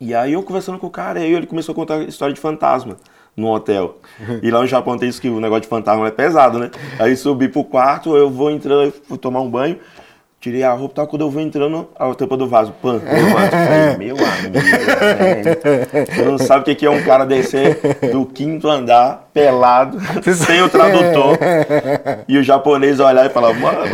E aí eu conversando com o cara, aí ele começou a contar história de fantasma no hotel. E lá no Japão tem isso que o negócio de fantasma é pesado, né? Aí subi pro quarto, eu vou entrando, eu fui tomar um banho, tirei a roupa, tal, quando eu vou entrando, a tampa do vaso, pã, meu vaso. Falei, meu amigo, velho. Você não sabe o que que é um cara descer do quinto andar, pelado, sem o tradutor, e o japonês olhar e falar, mano,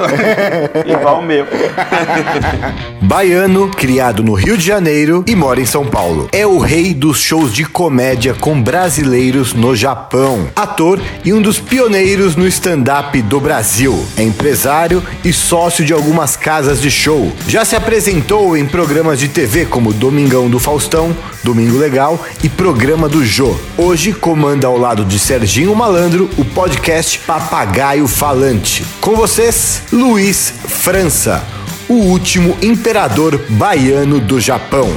igual o meu. Baiano, criado no Rio de Janeiro e mora em São Paulo. É o rei dos shows de comédia com brasileiros no Japão. Ator e um dos pioneiros no stand-up do Brasil. É empresário e sócio de algumas casas de show. Já se apresentou em programas de TV como Domingão do Faustão, Domingo Legal e Programa do Jô. Hoje comanda ao lado de Serginho Malandro o podcast Papagaio Falante. Com vocês, Luiz França o último imperador baiano do Japão.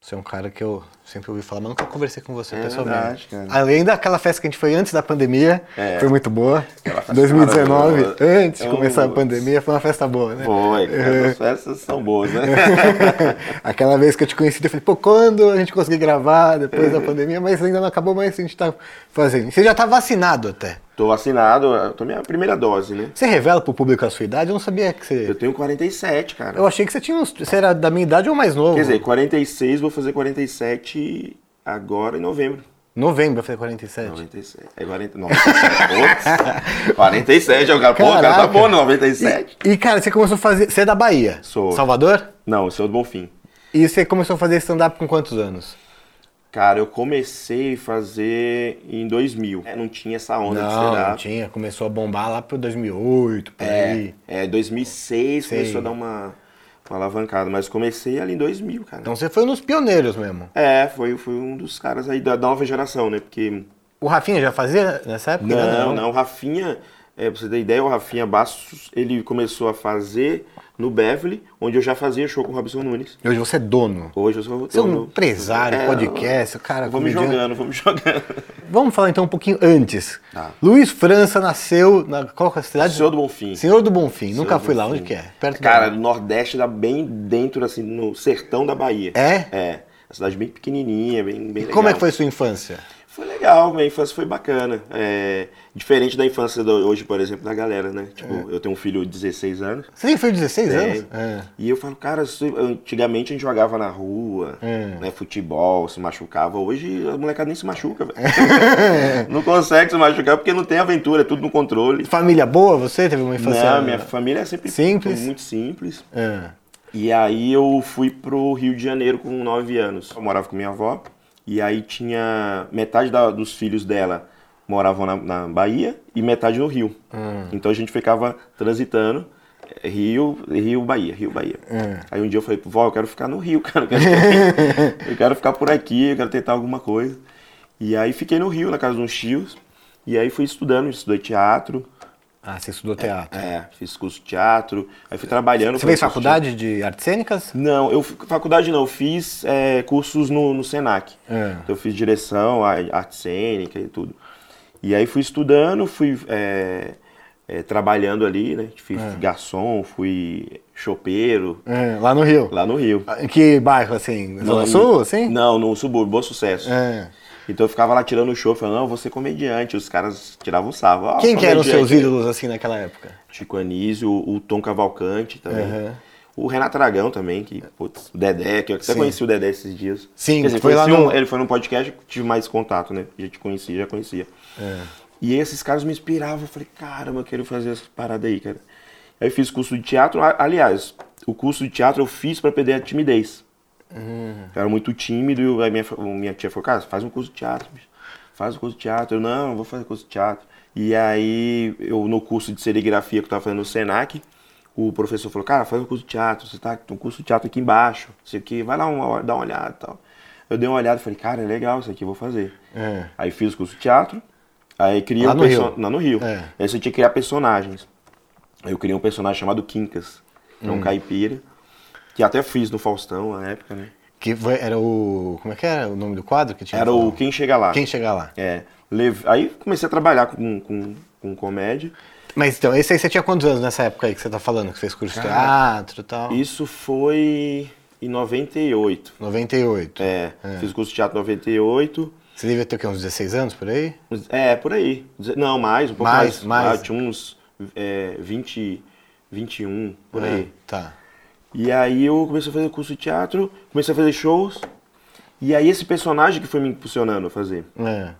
Você é um cara que eu sempre ouvi falar, mas nunca conversei com você É pessoalmente. verdade. Além daquela festa que a gente foi antes da pandemia, É. foi muito boa. Aquela festa 2019, maravilhosa. antes de Eu- começar a pandemia, foi uma festa boa, né? Foi, essas festas são boas, né? Aquela vez que eu te conheci, eu falei, pô, quando a gente conseguir gravar depois da pandemia, mas ainda não acabou, mas a gente tá fazendo. Você já tá vacinado até. Tô vacinado, eu tô minha primeira dose, né? Você revela pro público a sua idade? Eu não sabia que Eu você. tenho 47, cara. Eu achei que você tinha uns. Você era da minha idade ou mais novo? Quer dizer, 46, vou fazer 47 agora em novembro. Novembro, eu falei 47. 97. É 40, 97. 47, é o cara, pô, o cara tá bom, 97. E, cara, você começou a fazer. Você é da Bahia? Sou. Salvador? Não, eu sou do Bonfim. E você começou a fazer stand-up com quantos anos? Cara, eu comecei a fazer em 2000. É, não tinha essa onda de Não, stand-up. não tinha. Começou a bombar lá pro 2008, por aí. É, é 2006 Sei. começou a dar uma, uma alavancada, mas comecei ali em 2000, cara. Então você foi um dos pioneiros mesmo. É, foi, foi um dos caras aí da, nova geração, né? Porque. O Rafinha já fazia nessa época? Ainda Não, não, o Rafinha, é, pra você ter ideia, o Rafinha Bastos, ele começou a fazer no Beverly, onde eu já fazia show com o Robson Nunes. Hoje você é dono. Hoje eu sou. Você é um dono- empresário, É, podcast, cara. Comediante. jogando, me jogando. Vamos falar então um pouquinho antes. Tá. Luiz França nasceu na qual é a cidade? Senhor do Bonfim. Senhor do Bonfim. Nunca do fui lá. Bonfim. Onde que é? Perto Cara, da... no Nordeste dá bem dentro, assim, no sertão da Bahia. É? É. A cidade bem pequenininha, bem, bem legal. Como é que foi sua infância? Foi legal, minha infância foi bacana. É, diferente da infância do- hoje, por exemplo, da galera, né? Tipo, É. eu tenho um filho de 16 anos. Você tem filho de 16 Tem. anos? É. E eu falo, cara, antigamente a gente jogava na rua, É. né, futebol, se machucava. Hoje a molecada nem se machuca, velho. não consegue se machucar porque não tem aventura, é tudo no controle. Família boa, você teve uma infância. Não, minha família é sempre Simples? muito simples. É. E aí eu fui pro Rio de Janeiro com 9 anos. Eu morava com minha avó. E aí tinha metade da- dos filhos dela moravam na, na Bahia e metade no Rio. Então a gente ficava transitando. eh, Rio, Rio, Bahia, Rio, Bahia. Aí um dia eu falei, vó, eu quero ficar no Rio, cara. Eu quero, eu quero ficar por aqui, eu quero tentar alguma coisa. E aí fiquei no Rio, na casa uns tios. E aí fui estudando, estudei teatro. Ah, você estudou teatro. É, fiz curso de teatro. Aí fui trabalhando. Você fez curso de- faculdade de artes cênicas? não, eu faculdade não, eu fiz é, cursos no, no Senac. É. Eu fiz direção, arte cênica e tudo. E aí fui estudando, fui é, é, trabalhando ali, né? Fiz garçom, fui chopeiro É, lá no Rio. lá no Rio. Em que bairro, assim? Zona No- Sul, assim? Não, no subúrbio, Bom Sucesso. É. Então eu ficava lá tirando o show, falando, não, eu vou ser comediante. Os caras tiravam sarro. "Ah, Quem que eram os seus comediante." ídolos, assim, naquela época? Chico Anísio, o, o Tom Cavalcante também. Aham. O Renato Aragão também, que, putz, o Dedé, que eu até Sim. conheci o Dedé esses dias. Sim, Quer dizer, foi lá no- um- ele foi num podcast, tive mais contato, né? Já te conhecia, já conhecia. É. E esses caras me inspiravam, eu falei, caramba, eu quero fazer essa parada aí, cara. Aí eu fiz curso de teatro, a- aliás, o curso de teatro eu fiz pra perder a timidez. Uhum. Eu era muito tímido e aí minha, minha tia falou, cara, faz um curso de teatro, bicho. Faz um curso de teatro. Eu, não, não vou fazer curso de teatro. E aí, eu no curso de serigrafia que eu tava fazendo no Senac, o professor falou, cara, faz um curso de teatro, você tá com um curso de teatro aqui embaixo, isso aqui, vai lá uma dá uma olhada e tal. Eu dei uma olhada e falei, cara, é legal isso aqui, eu vou fazer. É. Aí fiz o curso de teatro, aí criei Lá um no perso- Rio? Lá no Rio. É. Aí você tinha que criar personagens. Eu criei um personagem chamado Quincas, que Hum. é um caipira, que até fiz no Faustão na época, né? Que foi- era o. Como é que era o nome do quadro que tinha? Era o Quem Chega Lá. Quem chegar lá. É. Lev- Aí comecei a trabalhar com, com, com comédia. Mas então, esse aí você tinha quantos anos nessa época aí que você tá falando? Que fez curso de teatro e tal? Isso foi em 98. 98. É, fiz curso de teatro em 98. Você devia ter o quê, uns 16 anos por aí? É, por aí. Não, mais, um pouco Mais, mais. mais. Ah, tinha uns é, 20, 21, por É, aí. Tá. E aí eu comecei a fazer curso de teatro, comecei a fazer shows. E aí esse personagem que foi me impulsionando a fazer. É.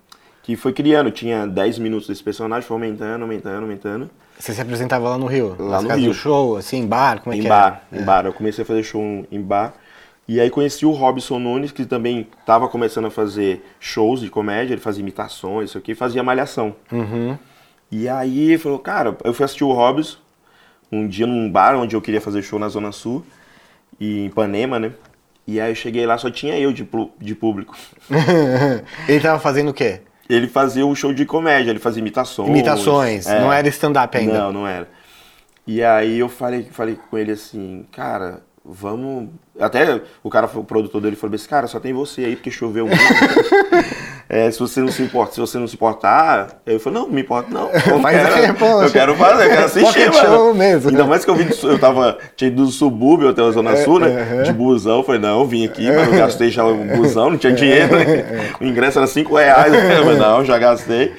Que foi criando, tinha 10 minutos desse personagem, foi aumentando, aumentando, aumentando. Você se apresentava lá no Rio? Lá no Rio. show, assim, em bar? Como é em que bar, era? em bar. Eu comecei a fazer show em bar. E aí conheci o Robson Nunes, que também estava começando a fazer shows de comédia, ele fazia imitações, isso aqui, fazia malhação. Uhum. E aí falou, cara, eu fui assistir o Robson um dia num bar onde eu queria fazer show na Zona Sul, e em Ipanema, né? E aí eu cheguei lá, só tinha eu de, de público. Ele tava fazendo o quê? Ele fazia um show de comédia, ele fazia imitações. Imitações, É. não era stand-up ainda. Não, não era. E aí eu falei, falei com ele assim, cara, vamos. Até o cara, o produtor dele falou assim, cara, só tem você aí porque choveu muito. É, se você não se importa, se você não se importar, eu falei, não, não me importa, não. Eu Faz quero, poxa. eu quero fazer, eu quero assistir, mano. show mesmo. Ainda mais que eu vim do, eu tava, tinha ido do subúrbio até a Zona Sul, né? aham. De busão, eu falei, não, eu vim aqui, mas eu gastei já o busão, não tinha dinheiro, né? O ingresso era 5 reais, né? eu falei, não, já gastei.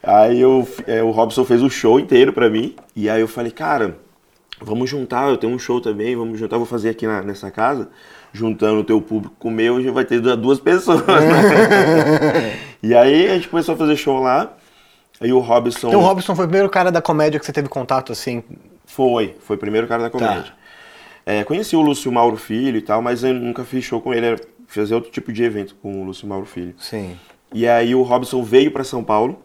Aí eu, é, o Robson fez o show inteiro pra mim, e aí eu falei, cara, vamos juntar, eu tenho um show também, vamos juntar, vou fazer aqui na- nessa casa, juntando o teu público com o meu, a gente vai ter duas pessoas, né? e aí a gente começou a fazer show lá, aí o Robson... Então o Robson foi o primeiro cara da comédia que você teve contato, assim. Foi, foi o primeiro cara da comédia. É, conheci o Lúcio Mauro Filho e tal, mas eu nunca fiz show com ele, era fazer outro tipo de evento com o Lúcio Mauro Filho. Sim. E aí o Robson veio pra São Paulo,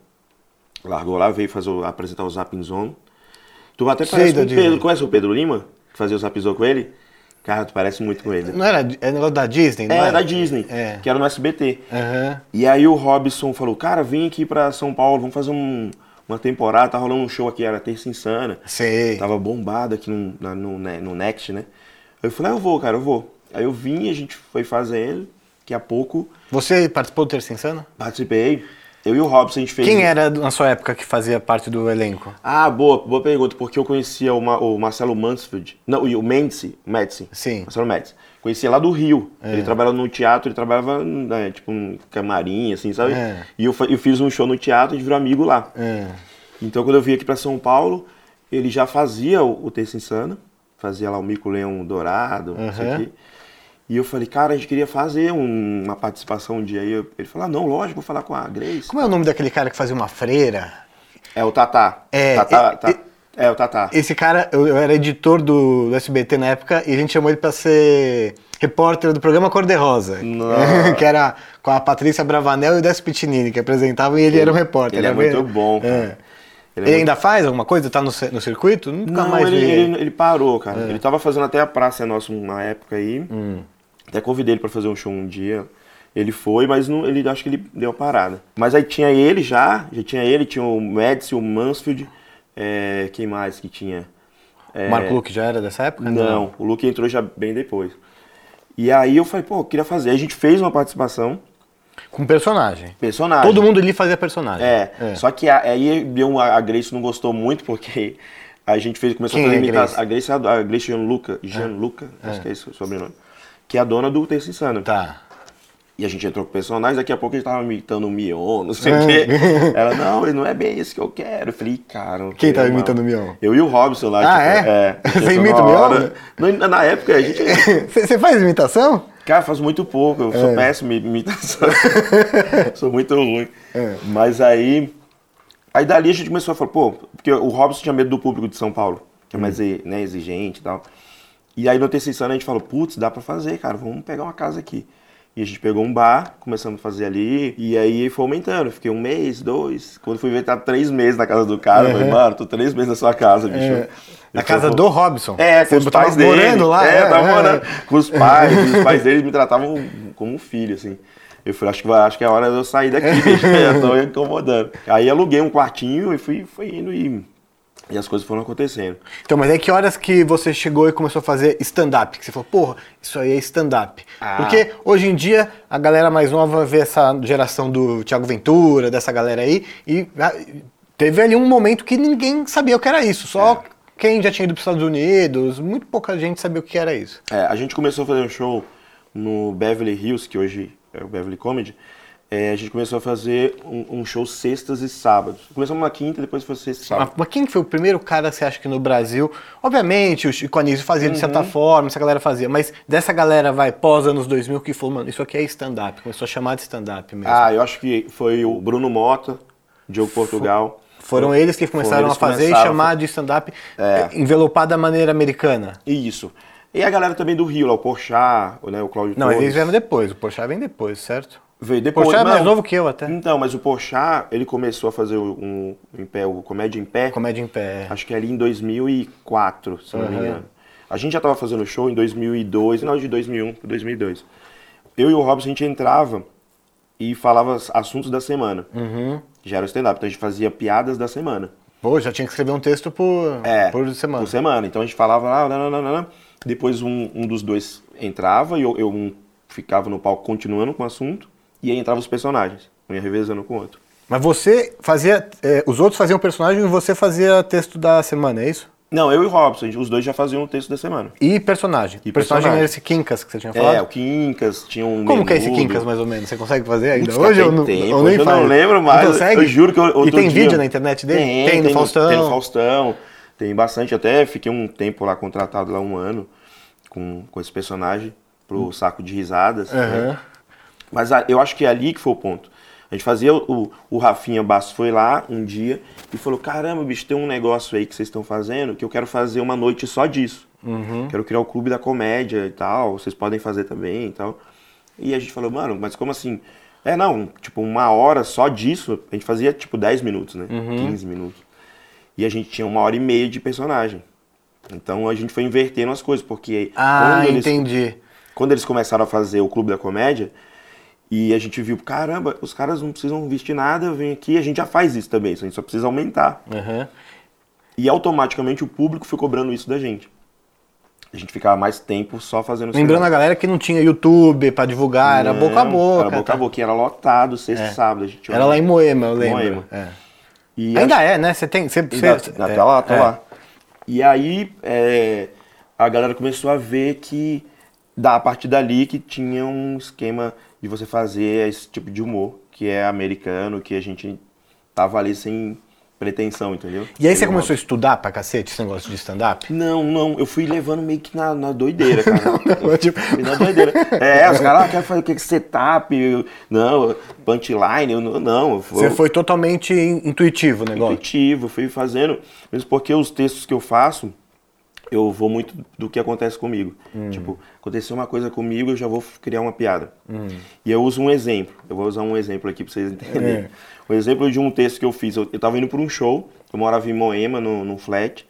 largou lá, veio fazer, o- apresentar o Zapping Zone. Tu até parece com o Disney. Pedro, conhece o Pedro Lima? Que fazia o Zapping Zone com ele? Cara, tu parece muito com ele. Não era é negócio da Disney, não É, era? da Disney, É. que era no SBT. Aham. E aí o Robson falou, cara, vem aqui pra São Paulo, vamos fazer um- uma temporada, tá rolando um show aqui, era Terça Insana. Sei. Tava bombado aqui no, na- no, ne- no Next, né? Eu falei, ah, eu vou, cara, eu vou. Aí eu vim, a gente foi fazendo, daqui a pouco Você participou do Terça Insana? participei. Eu e o Robson, a gente fez... Quem era na sua época que fazia parte do elenco? Ah, boa, boa pergunta, porque eu conhecia o, Ma- o Marcelo Mansfield, não, o Mendes, Médici. Sim. Marcelo Médici. Conhecia lá do Rio. Ele trabalhava no teatro, ele trabalhava, né, tipo, um camarim, assim, sabe? É. E eu, eu fiz um show no teatro, a gente virou amigo lá. É. Então, quando eu vim aqui para São Paulo, ele já fazia o, o Terça Insana, fazia lá o Mico Leão Dourado, isso Uhum. aqui. E eu falei, cara, a gente queria fazer um- uma participação um dia aí. Eu- Ele falou, ah, não, lógico, vou falar com a Grace. Como é o nome daquele cara que fazia uma freira? É o Tatá. É, Tatá, e- tá- é o Tatá. Esse cara, eu, eu era editor do, do SBT na época e a gente chamou ele pra ser repórter do programa Cor-de-Rosa. Que era com a Patrícia Bravanel e o Décio Pitinini, que apresentavam e ele, era o repórter. Ele é Era muito bom, É. cara. Ele, é muito- ainda faz alguma coisa? Tá no, no circuito? Nunca Não, mais ele, ele, ele parou, cara. Ele tava fazendo até a Praça é Nossa uma época aí. Hum. Até convidei ele pra fazer um show um dia. Ele foi, mas não, ele acho que ele deu uma parada. Mas aí tinha ele já, já tinha ele, tinha o Médici, o Mansfield. É, quem mais que tinha? É, Marco Luque já era dessa época? Não, o Luke entrou já bem depois. E aí eu falei, pô, eu queria fazer. Aí a gente fez uma participação, Com personagem. personagem. Todo mundo ali fazia personagem. É, só que a- aí deu a Grace não gostou muito porque a gente fez, começou Quem a fazer é imitação. A Grace é a, Grace Gianluca, Gianluca, acho que é esse o sobrenome, que é a dona do Terça Insana. Tá. E a gente entrou com o personagem, daqui a pouco a gente tava imitando o Mion, não sei o quê. Ela, não, ele não é bem esse que eu quero. Eu falei, cara... Quem tava não. imitando o Mion? Eu e o Robson lá. Ah, tipo, é? porque Você toda imita o Mion? Na época, a gente... Você faz imitação? Cara, faço muito pouco, eu É. sou péssimo em imitação. sou muito ruim. É. Mas aí. Aí dali a gente começou a falar, pô, porque o Robson tinha medo do público de São Paulo, que é mais Hum. né, exigente e tal. E aí no terceiro ano a gente falou, putz, dá pra fazer, cara, vamos pegar uma casa aqui. E a gente pegou um bar, começamos a fazer ali, e aí foi aumentando. Fiquei um mês, dois. Quando fui ver, tá três meses na casa do cara. Eu falei, mano, tô três meses na sua casa, bicho. É. Na casa falou, do Robson. é, com Você os pais dele. morando lá? É, é, tava é. morando com os pais. os pais dele me tratavam como um filho, assim. Eu falei, acho que, acho que é a hora de eu sair daqui, bicho. Eu tô incomodando. Aí aluguei um quartinho e fui, fui indo e, e as coisas foram acontecendo. Então, mas aí que horas que você chegou e começou a fazer stand-up? Que você falou, porra, isso aí é stand-up. Ah. Porque hoje em dia a galera mais nova vê essa geração do Thiago Ventura, dessa galera aí, e ah, teve ali um momento que ninguém sabia o que era isso. Só quem já tinha ido para os Estados Unidos, muito pouca gente sabia o que era isso. É, a gente começou a fazer um show no Beverly Hills, que hoje é o Beverly Comedy. É, a gente começou a fazer um, um, show sextas e sábados. Começamos na quinta, depois foi sexta e sábado. Mas quem foi o primeiro cara, você acha que no Brasil? Obviamente, o Chico Anísio fazia uhum. de certa forma, essa galera fazia, mas dessa galera, vai, pós anos 2000, que falou, mano, isso aqui é stand-up, começou a chamar de stand-up mesmo. Ah, eu acho que foi o Bruno Mota, Diogo Portugal. Foram eles que começaram eles a fazer e chamar de stand-up é. envelopado da maneira americana. Isso. E a galera também do Rio, lá, o Porchat, né, o Cláudio Não, Torres. eles vieram depois, o Porchat vem depois, certo? Veio depois. Porchat é mais novo que eu até. Então, mas o Porchat, ele começou a fazer um, um em pé, o Comédia em Pé. Comédia em Pé. É. Acho que ali em 2004, se uhum. não me engano. A gente já estava fazendo show em 2002, final de 2001 para 2002. Eu e o Robson, a gente entrava e falava assuntos da semana. Uhum. Já era o stand-up, então a gente fazia piadas da semana. Pô, já tinha que escrever um texto por, é, por semana. Por semana. Então a gente falava lá, não, não, não, não. depois um, um dos dois entrava e eu, eu um, ficava no palco continuando com o assunto, e aí entravam os personagens, um ia revezando com o outro. Mas você fazia. É, os outros faziam personagem e você fazia texto da semana, é isso? Não, eu e o Robson, os dois já faziam o texto da semana. E personagem? E personagem, personagem era esse Quincas que você tinha falado? É, o Quincas, tinha um Como que é esse Quincas, mais ou menos? Você consegue fazer ainda Putz, hoje? Eu, não, tempo, eu, nem eu não lembro mais. Não consegue? Eu juro que eu, E tem dia... vídeo na internet dele? Tem, tem, no Faustão? Tem no Faustão, tem bastante. Até fiquei um tempo lá contratado, lá um ano, com, com esse personagem, pro saco de risadas. Uhum. Né? Mas eu acho que é ali que foi o ponto. A gente fazia o, o Rafinha Basso foi lá um dia e falou: Caramba, bicho, tem um negócio aí que vocês estão fazendo que eu quero fazer uma noite só disso. Uhum. Quero criar o clube da comédia e tal, vocês podem fazer também e tal. E a gente falou, mano, mas como assim? É, não, tipo, uma hora só disso, a gente fazia tipo 10 minutos, né? Uhum. 15 minutos. E a gente tinha uma hora e meia de personagem. Então a gente foi invertendo as coisas, porque. Ah, quando eles, entendi. Quando eles começaram a fazer o Clube da Comédia, e a gente viu, caramba, os caras não precisam vestir nada, vem aqui, a gente já faz isso também, a gente só precisa aumentar. Uhum. E automaticamente o público foi cobrando isso da gente. A gente ficava mais tempo só fazendo Lembrando a galera que não tinha YouTube para divulgar, não, era boca a boca. Era boca tá? a boca, era lotado, sexta e é. sábado. A gente era lá em Moema, eu lembro. Moema. É. Ainda é, né? Você tem. Você, você, até é, lá, até é. lá. E aí é, a galera começou a ver que da, a partir dali que tinha um esquema de você fazer esse tipo de humor, que é americano, que a gente tava ali sem pretensão, entendeu? E aí você começou a estudar pra cacete esse negócio de stand-up? Não, não, eu fui levando meio que na, na doideira, cara. não, não, tipo... na doideira. É, os caras ah, querem fazer o que? Setup, não, punchline, não. não Você foi totalmente intuitivo o negócio? Intuitivo, fui fazendo, mesmo porque os textos que eu faço, eu vou muito do que acontece comigo. Hum. Tipo, aconteceu uma coisa comigo, eu já vou criar uma piada. Hum. E eu uso um exemplo. Eu vou usar um exemplo aqui para vocês entenderem. É. O exemplo de um texto que eu fiz. Eu, eu tava indo para um show, eu morava em Moema, no, no flat.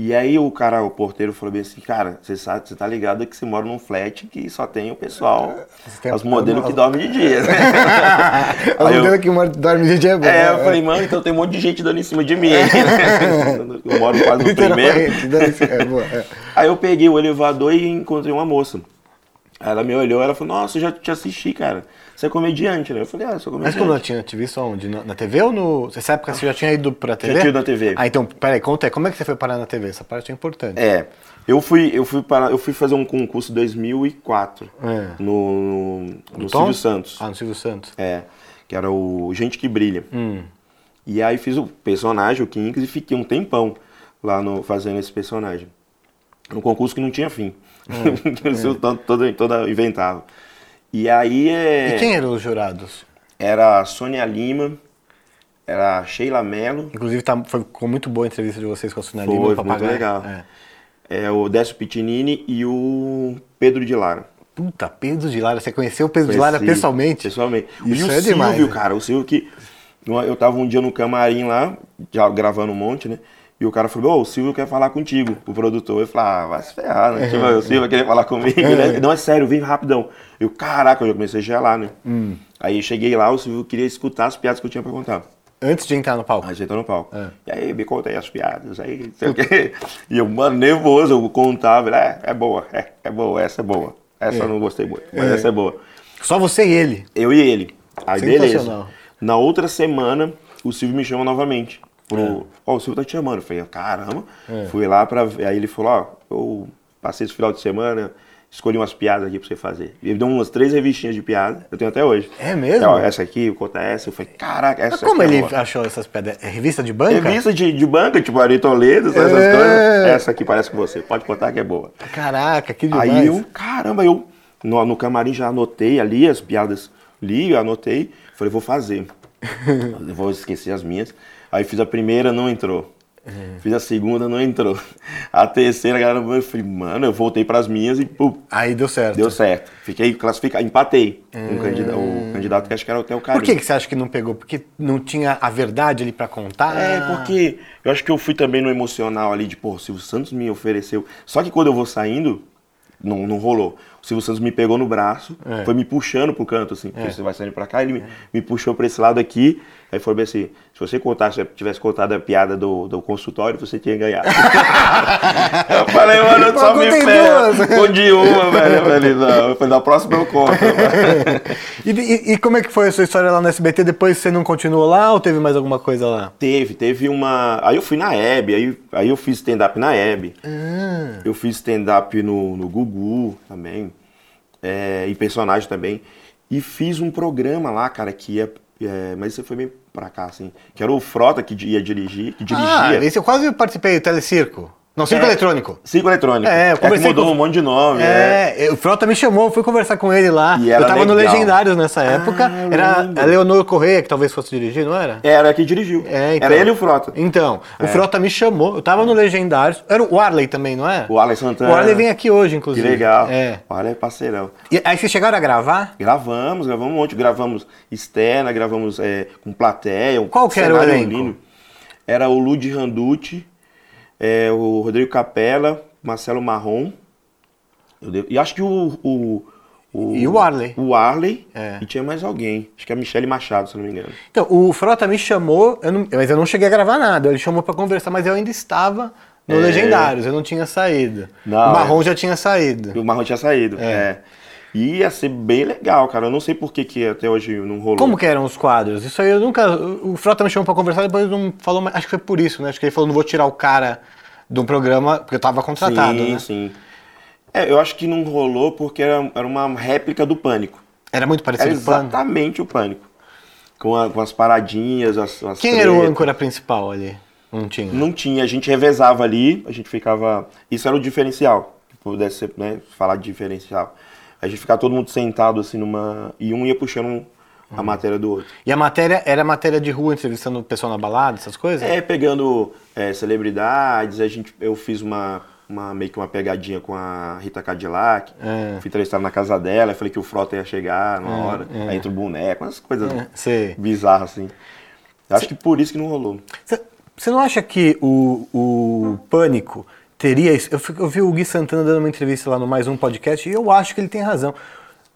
E aí o cara, o porteiro, falou bem assim, cara, você sabe, você tá ligado que você mora num flat que só tem o pessoal, tem os modelos que dormem de dia, né? os modelos que dormem de dia é bom. É, eu falei, mano, então tem um monte de gente dando em cima de mim. eu moro quase no primeiro. É, é. Aí eu peguei o elevador e encontrei uma moça. Ela me olhou, ela falou, nossa, eu já te assisti, cara. Você é comediante, né? Eu falei, ah, eu sou comediante. Mas quando eu tinha te visto onde? Na, na TV ou no. Nessa época você já tinha ido pra TV? Já tinha ido na TV. Ah, então, peraí, conta aí, como é que você foi parar na TV? Essa parte é importante. É. Eu fui, eu fui, para, eu fui fazer um concurso em 2004 é. no, no, no Silvio Santos. Ah, no Silvio Santos. É, que era o Gente que Brilha. Hum. E aí fiz o personagem, o Kinks, e fiquei um tempão lá no, fazendo esse personagem. Um concurso que não tinha fim. Hum. todo, todo, todo inventava. E aí é. E quem eram os jurados? Era a Sônia Lima, era a Sheila Mello. Inclusive tá, foi, ficou muito boa a entrevista de vocês com a Sônia foi, Lima. Foi muito legal. É. é. o Décio Pitinini e o Pedro de Lara. Puta, Pedro de Lara. Você conheceu o Pedro Conheci, de Lara pessoalmente? Pessoalmente. Isso e o é Silvio, demais, cara. O Silvio que. Eu tava um dia no camarim lá, já gravando um monte, né? E o cara falou, ô, oh, o Silvio quer falar contigo, o produtor. Eu falei, ah, vai se ferrar, né? Tipo, o Silvio vai querer falar comigo, né? Não, é sério, vem rapidão. Eu, caraca, eu já comecei a gelar, né? Hum. Aí cheguei lá, o Silvio queria escutar as piadas que eu tinha pra contar. Antes de entrar no palco? Antes de entrar no palco. É. E aí, me conta aí as piadas, aí, sei o quê. E eu, mano, nervoso, eu contava, é, é boa, é, é boa, essa é boa. Essa é. eu não gostei muito, mas é. essa é boa. Só você e ele? Eu e ele. Aí, beleza. Na outra semana, o Silvio me chama novamente. Pro. Ó, o Silvio tá te chamando. Eu falei, caramba. Fui lá pra ver. Aí ele falou, ó, eu passei esse final de semana, escolhi umas piadas aqui pra você fazer. Ele deu umas três revistinhas de piada, eu tenho até hoje. É mesmo? Ó, essa aqui, conta essa. Eu falei, caraca, essa Mas como é ele boa. achou essas pedras? É revista de banca? Revista de, de banca, tipo Ari Toledo, essas É. coisas. Essa aqui parece com você, pode contar que é boa. Caraca, que demais. Aí eu, caramba, eu no, no camarim já anotei ali as piadas, li, anotei, falei, vou fazer. vou esquecer as minhas. Aí fiz a primeira, não entrou. Fiz a segunda, não entrou. A terceira, a galera, eu falei, mano, eu voltei pras minhas e pum, Aí deu certo. deu certo. Fiquei classificado, empatei. Um candidato, o candidato que acho que era o cara. Por que, que você acha que não pegou? Porque não tinha a verdade ali pra contar? É, porque eu acho que eu fui também no emocional ali, de, pô, o Silvio Santos me ofereceu. Só que quando eu vou saindo, não, não rolou. Silvio Santos me pegou no braço, É. foi me puxando pro canto, assim, porque você vai saindo pra cá, ele me, me puxou pra esse lado aqui, aí foi bem assim, se você contasse, se tivesse contado a piada do, do consultório, você tinha ganhado. eu falei, mano, eu só me contei. Ficou de uma, velho. Eu falei, não, eu falei, na próxima eu conto. E, e- e como é que foi a sua história lá no SBT? Depois você não continuou lá ou teve mais alguma coisa lá? Teve, teve uma. Aí eu fui na Hebe, aí, aí eu fiz stand-up na Hebe. Ah. Eu fiz stand-up no, no Gugu também. É, e personagem também. E fiz um programa lá, cara, que ia. é, mas você foi bem pra cá, assim. Que era o Frota que ia dirigir, que Ah, dirigia. esse eu quase participei do Telecirco. Não, Circo É. Eletrônico. Circo eletrônico. É, eu que conversei mudou com- um monte de nome. É. É, o Frota me chamou, eu fui conversar com ele lá. Eu tava no legal. Legendários nessa época. eu era lembro. a Leonor Correia que talvez fosse dirigir, não era? Era que dirigiu. É, então. Era ele e o Frota. Então, o Frota me chamou, eu tava no Legendários. Era o Arley também, não é? O Alex Santana. O Arley vem aqui hoje, Que inclusive. legal. É. O Alex é parceirão. E aí vocês chegaram a gravar? Gravamos, gravamos um monte. Gravamos externa, gravamos é, com plateia. um Qual que era o elenco? Era o Ludi Randucci, é, o Rodrigo Capella, Marcelo Marrom. e acho que o, o, o- E o Arley. O Arley. É. E tinha mais alguém. Acho que é a Michele Machado, se não me engano. Então, o Frota me chamou, eu não- mas eu não cheguei a gravar nada. Ele chamou pra conversar, mas eu ainda estava no É. Legendários, eu não tinha saído. Não, o Marrom é. já tinha saído. O Marrom tinha saído. É. E ia ser bem legal, cara. Eu não sei por que, que até hoje não rolou. Como que eram os quadros? Isso aí eu nunca. O Frota me chamou pra conversar, depois não falou mais. Acho que foi por isso, né? Acho que ele falou: não vou tirar o cara do programa, porque eu tava contratado, sim, né? sim. É, eu acho que não rolou porque era, era uma réplica do Pânico. Era muito parecido exatamente o Pânico. Com, a- com as paradinhas, as, as Quem era o tretas. âncora principal ali? Não tinha. Não tinha, a gente revezava ali, a gente ficava. Isso era o diferencial. Que pudesse ser, né, falar de diferencial. A gente ficava todo mundo sentado assim numa. E um ia puxando Uhum. a matéria do outro. E a matéria era matéria de rua, entrevistando o pessoal na balada, essas coisas? É, pegando é, celebridades, a gente, eu fiz uma, uma meio que uma pegadinha com a Rita Cadillac. É. Fui entrevistar na casa dela, falei que o Frota ia chegar na hora. Aí entra o boneco, umas coisas É, bizarras assim. Acho que por isso que não rolou. Você não acha que o, o Pânico teria. es- Eu, eu vi o Gui Santana dando uma entrevista lá no Mais Um Podcast e eu acho que ele tem razão.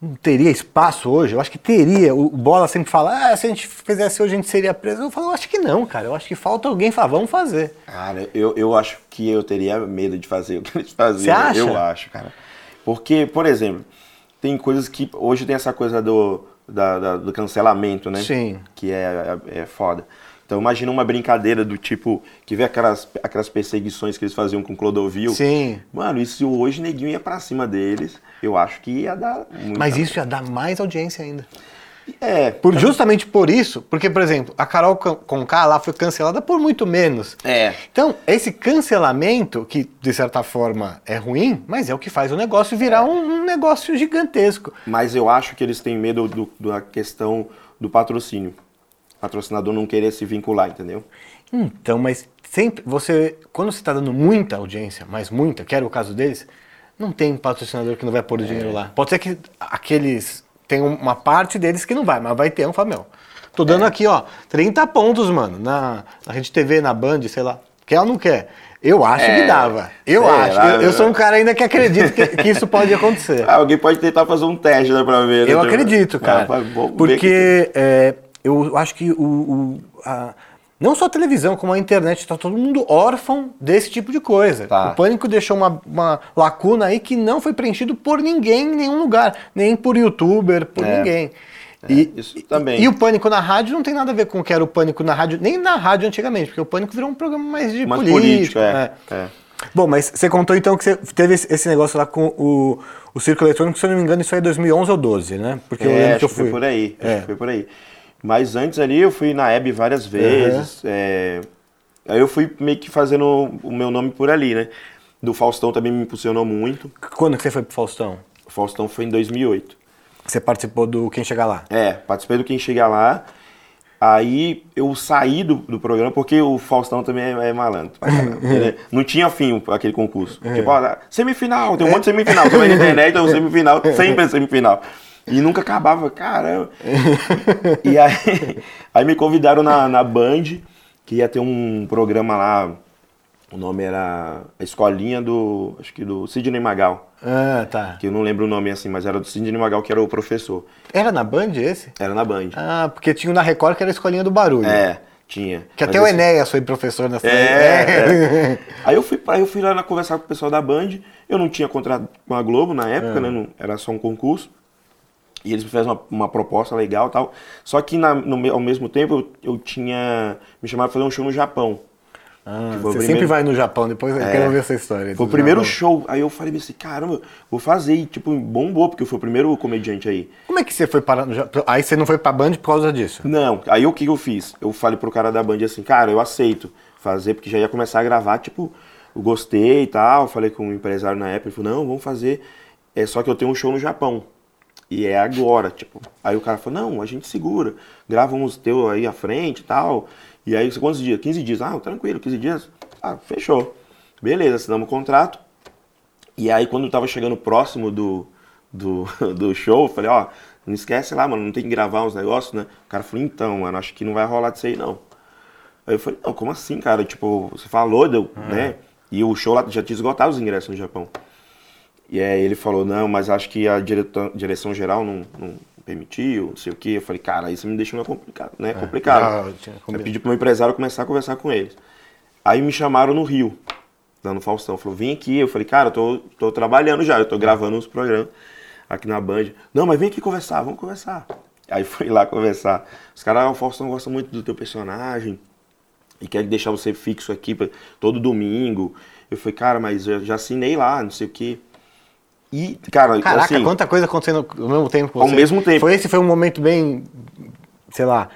Não teria espaço hoje? Eu acho que teria. O o Bola sempre fala, ah, se a gente fizesse hoje a gente seria preso. Eu falo, eu acho que não, cara. Eu acho que falta alguém falar, vamos fazer. Cara, eu, eu acho que eu teria medo de fazer o que eles faziam. Você acha? Eu acho, cara. Porque, por exemplo, tem coisas que. Hoje tem essa coisa do, da- da- do cancelamento, né? Sim. Que é, é, é foda. Então imagina uma brincadeira do tipo, que vê aquelas, aquelas perseguições que eles faziam com Clodovil. Sim. Mano, se hoje neguinho ia pra cima deles, eu acho que ia dar muito. Mas isso ia dar mais audiência ainda. É. Por, justamente por isso, porque, por exemplo, a Carol Con- Conká lá foi cancelada por muito menos. É. Então, esse cancelamento, que de certa forma é ruim, mas é o que faz o negócio virar um, um negócio gigantesco. Mas eu acho que eles têm medo do- da questão do patrocínio. Patrocinador não querer se vincular, entendeu? Então, mas sempre, você, quando você está dando muita audiência, mas muita, que era o caso deles, não tem patrocinador que não vai pôr o dinheiro lá. Pode ser que aqueles, tem uma parte deles que não vai, mas vai ter um, fala, meu, tô dando aqui, ó, 30 pontos, mano, na, na Rede TV, na Band, sei lá, quer ou não quer? Eu acho É, que dava. Eu acho. lá, eu, eu sou um cara ainda que acredita que, que isso pode acontecer. Ah, alguém pode tentar fazer um teste, né, pra ver. né? Eu acredito, cara. ah, que- porque é, eu acho que o, o- a- não só a televisão, como a internet, está todo mundo órfão desse tipo de coisa. Tá. O Pânico deixou uma, uma lacuna aí que não foi preenchido por ninguém em nenhum lugar, nem por youtuber, por É. ninguém. É, E, isso também. E o Pânico na rádio não tem nada a ver com o que era o Pânico na rádio, nem na rádio antigamente, porque o Pânico virou um programa mais de Mais política. político, é. é. Bom, mas você contou então que você teve esse negócio lá com o, o Circo Eletrônico, se eu não me engano, isso aí é 2011 ou 12, né? Porque eu É, lembro acho que eu fui. foi por aí. É. Acho que foi por aí. Mas antes ali eu fui na Hebe várias vezes. é, Aí eu fui meio que fazendo o meu nome por ali, né? Do Faustão também me impulsionou muito. Quando que você foi pro Faustão? O Faustão foi em 2008. Você participou do Quem Chega Lá? É, participei do Quem Chega Lá. Aí eu saí do, do programa, porque o Faustão também é, é malandro. Ele- Não tinha fim aquele concurso. Tipo, ó, semifinal, tem um monte de semifinal. Você vai na internet, é um semifinal, sempre é semifinal. E nunca acabava, caramba. E aí, aí me convidaram na, na Band, que ia ter um programa lá, o nome era a Escolinha do, acho que do Sidney Magal. Ah, tá. Que eu não lembro o nome assim, mas era do Sidney Magal, que era o professor. Era na Band esse? Era na Band. Ah, porque tinha o na Record que era a escolinha do barulho. É, tinha. Que até o assim- Enéas foi professor nessa É, é. Aí eu fui, pra- eu fui lá conversar com o pessoal da Band. Eu não tinha contrato com a Globo na época, né? não- era só um concurso. E eles me fizeram uma, uma proposta legal e tal. Só que na- no ao mesmo tempo eu, eu tinha. Me chamaram pra fazer um show no Japão. Ah, você sempre primeiro- vai no Japão, depois eu É. quero ver essa história. Foi o primeiro Japão. show. Aí eu falei assim, caramba, vou fazer. E, tipo, bombou, porque eu fui o primeiro comediante aí. Como é que você foi parar no Japão? Aí você não foi pra Band por causa disso? Não, aí o que eu fiz? Eu falei pro cara da Band assim, cara, eu aceito fazer, porque já ia começar a gravar, tipo, eu gostei e tal, falei com o empresário na época, ele falou, não, vamos fazer, é só que eu tenho um show no Japão, e é agora, tipo. Aí o cara falou, não, a gente segura, grava uns teu aí à frente e tal, e aí, quantos dias? 15 dias, ah, tranquilo, 15 dias, ah, fechou. Beleza, assinamos o contrato, e aí quando eu tava chegando próximo do, do, do show, eu falei, ó, não esquece lá, mano, não tem que gravar uns negócios, né? O cara falou, então, mano, acho que não vai rolar disso aí, não. Aí eu falei, não, como assim, cara? Tipo, você falou, deu, né? E o show lá já tinha esgotado os ingressos no Japão. E aí ele falou, não, mas acho que a direção geral não, não permitiu, não sei o quê. Eu falei, cara, isso me meio complicado, né? complicado. ah, eu pedi pro meu empresário começar a conversar com eles. Aí me chamaram no Rio, lá no Faustão. Falou, vem aqui. Eu falei, cara, eu tô, tô trabalhando já, eu tô gravando uns programas aqui na Band. Não, mas vem aqui conversar, vamos conversar. Aí fui lá conversar. Os caras, ah, o Faustão gosta muito do teu personagem e quer deixar você fixo aqui pra- todo domingo. Eu falei, cara, mas eu já assinei lá, não sei o quê. E, cara, Caraca, assim, quanta coisa acontecendo ao mesmo tempo Ao mesmo tempo. Foi esse foi um momento bem, sei lá,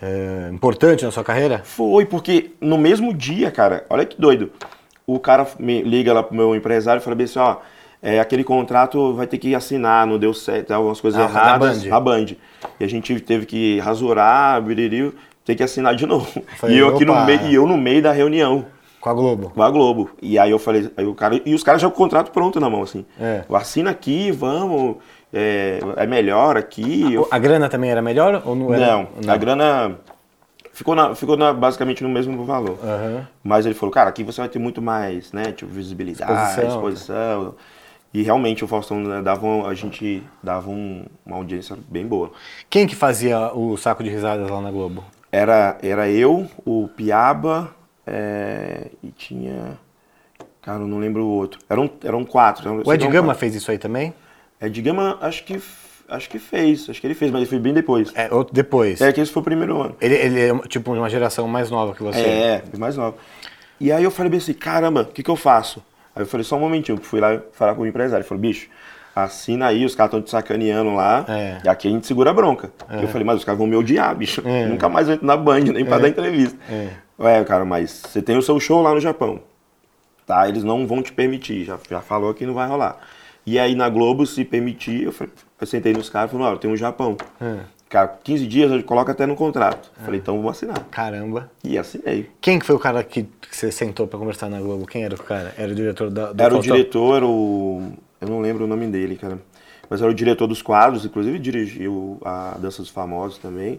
é, importante na sua carreira? Foi, porque no mesmo dia, cara, olha que doido. O cara me liga lá pro meu empresário e fala bem assim, ó, é, aquele contrato vai ter que assinar, não deu certo, algumas coisas Ah, da erradas. Band. A Band. E a gente teve que rasurar, biriri, tem que assinar de novo. E eu aqui no meio, e eu no meio da reunião Com a Globo. com a Globo. E aí eu falei, aí o cara, e os caras já com o contrato pronto na mão, assim. É. Assina aqui, vamos, é, é melhor aqui. Eu A grana também era melhor ou não era? não, a grana ficou, na- ficou na- basicamente no mesmo valor. Aham. Mas ele falou, cara, aqui você vai ter muito mais, né, tipo, visibilidade, Exposição. exposição. E realmente o Faustão né, dava, a gente dava um- uma audiência bem boa. Quem que fazia o saco de risadas lá na Globo? Era, era eu, o Piaba é, e tinha... Cara, eu não lembro o outro. Eram, eram quatro. eram- O Ed Gama quatro. fez isso aí também? Ed Gama, acho que, acho que fez. Acho que ele fez, mas ele foi bem depois. É, outro depois. É que esse foi o primeiro ano. Ele, ele é tipo uma geração mais nova que você. É, mais nova. E aí eu falei bem assim, caramba, o que, que eu faço? Aí eu falei, só um momentinho, fui lá falar com o empresário. Ele falou, bicho, assina aí, os caras estão te sacaneando lá. É. E aqui a gente segura a bronca. Eu falei, mas os caras vão me odiar, bicho. Nunca mais eu entro na Band, nem pra dar entrevista. É. Cara, mas você tem o seu show lá no Japão. Tá? Eles não vão te permitir. Já, já falou que não vai rolar. E aí na Globo, se permitir, eu, falei, eu sentei nos caras e falei, eu tenho um Japão. É. Cara, 15 dias eu coloco até no contrato. Falei, então vou assinar. Caramba. E assinei. Quem que foi o cara que, que você sentou pra conversar na Globo? Quem era o cara? Era o diretor da, do Era o diretor, era o. Eu não lembro o nome dele, cara. Mas era o diretor dos quadros, inclusive dirigiu a Dança dos Famosos também.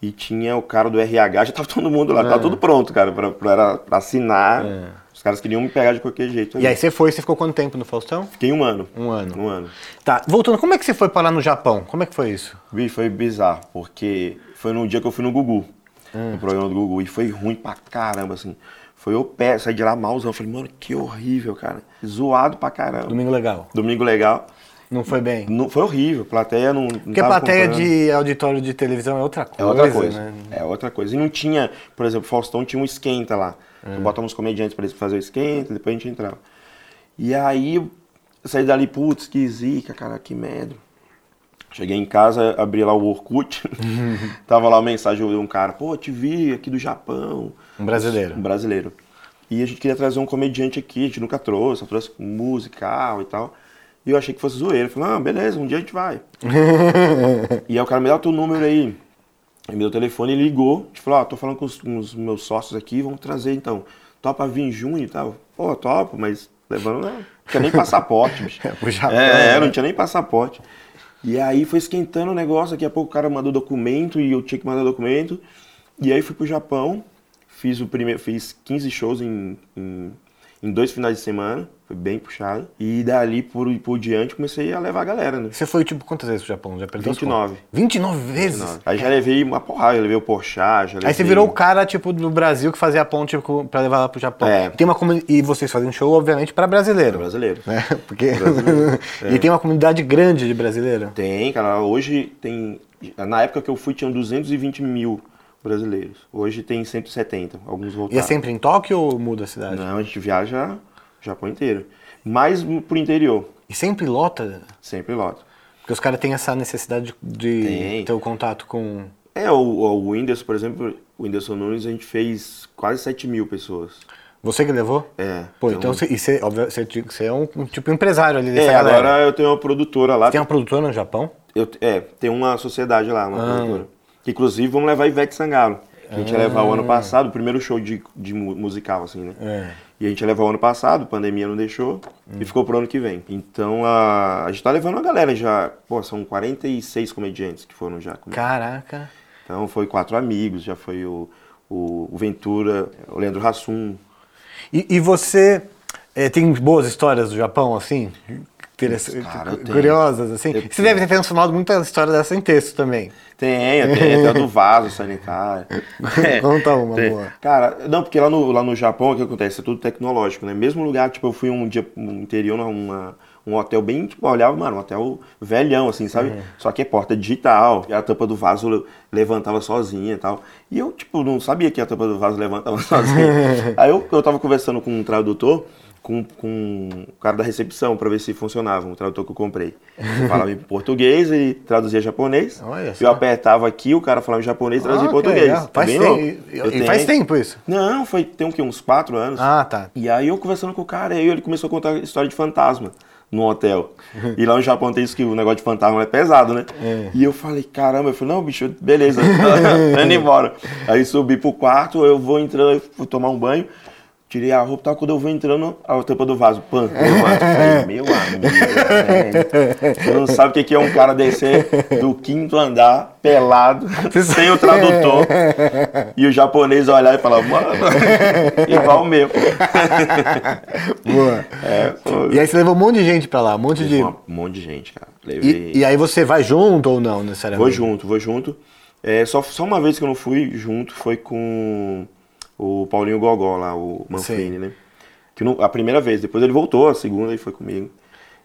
E tinha o cara do RH, já tava todo mundo lá, É. tava tudo pronto, cara, pra, pra, pra assinar. Os caras queriam me pegar de qualquer jeito. E aí você foi, você ficou quanto tempo no Faustão? Fiquei um ano. Um ano. Um ano. Tá, voltando, como é que você foi parar no Japão? Como é que foi isso? Vi, foi bizarro, porque foi no dia que eu fui no Gugu, Hum. no programa do Gugu, e foi ruim pra caramba, assim. Foi o pé, saí de lá malzão, falei, mano, que horrível, cara. Zoado pra caramba. Domingo legal. Domingo legal. Não foi bem? Não, foi horrível, plateia não. não Porque plateia de auditório de televisão é outra coisa. É outra coisa. Né? É outra coisa. E não tinha, por exemplo, Faustão tinha um esquenta lá. É. Botamos comediantes para eles fazer o esquenta, depois a gente entrava. E aí eu saí dali, putz, que zica, cara, que merda. Cheguei em casa, abri lá o Orkut, tava lá a mensagem de um cara, pô, te vi aqui do Japão. Um brasileiro. Um brasileiro. E a gente queria trazer um comediante aqui, a gente nunca trouxe, só trouxe musical e tal. E eu achei que fosse zoeira. Eu falei, ah, beleza, um dia a gente vai. e aí o cara me dá o teu número aí. Me deu o telefone e ligou. A gente falou, ó, oh, tô falando com os, com os, meus sócios aqui, vamos trazer então. Topa vir em junho e tal. Pô, topo, mas levando. Não tinha nem passaporte, bicho. é, é, não tinha nem passaporte. E aí foi esquentando o negócio, daqui a pouco o cara mandou documento e eu tinha que mandar documento. E aí fui pro Japão, fiz o primeiro, fiz 15 shows em, em, em dois finais de semana. Foi bem puxado. E dali por, por diante comecei a levar a galera, né? Você foi, tipo, quantas vezes pro Japão? Já perdeu 29. 29 vezes? 29. Aí já levei uma porrada, eu levei o Porchat, já levei... Aí você virou o cara, tipo, do Brasil que fazia a ponte tipo, pra levar lá pro Japão. É. Tem uma. E vocês fazem show, obviamente, pra brasileiro. Pra brasileiro. É, porque... Brasileiro. é. E tem uma comunidade grande de brasileiro? Tem, cara. Hoje tem... Na época que eu fui, tinham 220 mil brasileiros. Hoje tem 170, alguns voltaram. E é sempre em Tóquio ou muda a cidade? Não, a gente viaja Japão inteiro mais pro interior. E sempre lota? Sempre lota. Porque os caras têm essa necessidade de ter o contato com. É, o, o Whindersson, por exemplo, o Whindersson Nunes, a gente fez quase 7 mil pessoas. Você que levou? É. Pô, então, então você, você, é um, tipo empresário ali dessa é, galera. agora eu tenho uma produtora lá. Você tem uma produtora no Japão? Eu, é, tem uma sociedade lá, uma ah. produtora. Que inclusive vamos levar Ivete Sangalo. A gente ah. ia levar o ano passado, o primeiro show de, de musical, assim, né? É. E a gente levar o ano passado, a pandemia não deixou, hum. e ficou pro ano que vem. Então a, a gente tá levando a galera já. Pô, são 46 comediantes que foram já. Comigo. Caraca! Então foi quatro amigos, já foi o, o, o Ventura, o Leandro Hassum. E, e você é, tem boas histórias do Japão, assim? Cara, curiosas, assim? Eu você tenho. deve ter transformado muita história dessa em texto também. Tenho, tenho, tem a do vaso sanitário. É, Conta uma, tem. boa. Cara, não, porque lá no, lá no Japão o que acontece? É tudo tecnológico, né? Mesmo lugar, tipo, eu fui um dia no interior, numa, um hotel bem, tipo, eu olhava, mano, um hotel velhão, assim, sabe? Uhum. Só que é porta digital, e a tampa do vaso levantava sozinha e tal. E eu, tipo, não sabia que a tampa do vaso levantava sozinha. Aí eu, eu tava conversando com um tradutor, com, com o cara da recepção para ver se funcionava, um tradutor que eu comprei. Eu falava em português, ele traduzia japonês. Olha eu apertava aqui, o cara falava em japonês e traduzia ah, em português. Tá faz, tempo, e faz tempo isso? Não, foi tem o quê? Uns quatro anos. Ah, tá. E aí eu conversando com o cara, aí ele começou a contar história de fantasma no hotel. E lá no Japão tem isso que o negócio de fantasma é pesado, né? É. E eu falei, caramba, eu falei, não, bicho, beleza, tô indo embora. Aí subi pro quarto, eu vou entrando, vou tomar um banho. Tirei a roupa, tá, quando eu vou entrando, a tampa do vaso, pã, falei, meu amigo, Você não sabe o que é um cara descer do quinto andar, pelado, sem o tradutor, e o japonês olhar e falar, mano, igual o meu. Boa. É, e aí você levou um monte de gente pra lá, um monte de... Um monte de gente, cara. Levei... E, e, aí você vai junto ou não, necessariamente? Vou junto, vou junto. É, só, só uma vez que eu não fui junto foi com o Paulinho Gogó lá, o Manfrini, né? Que a primeira vez, depois ele voltou, a segunda e foi comigo.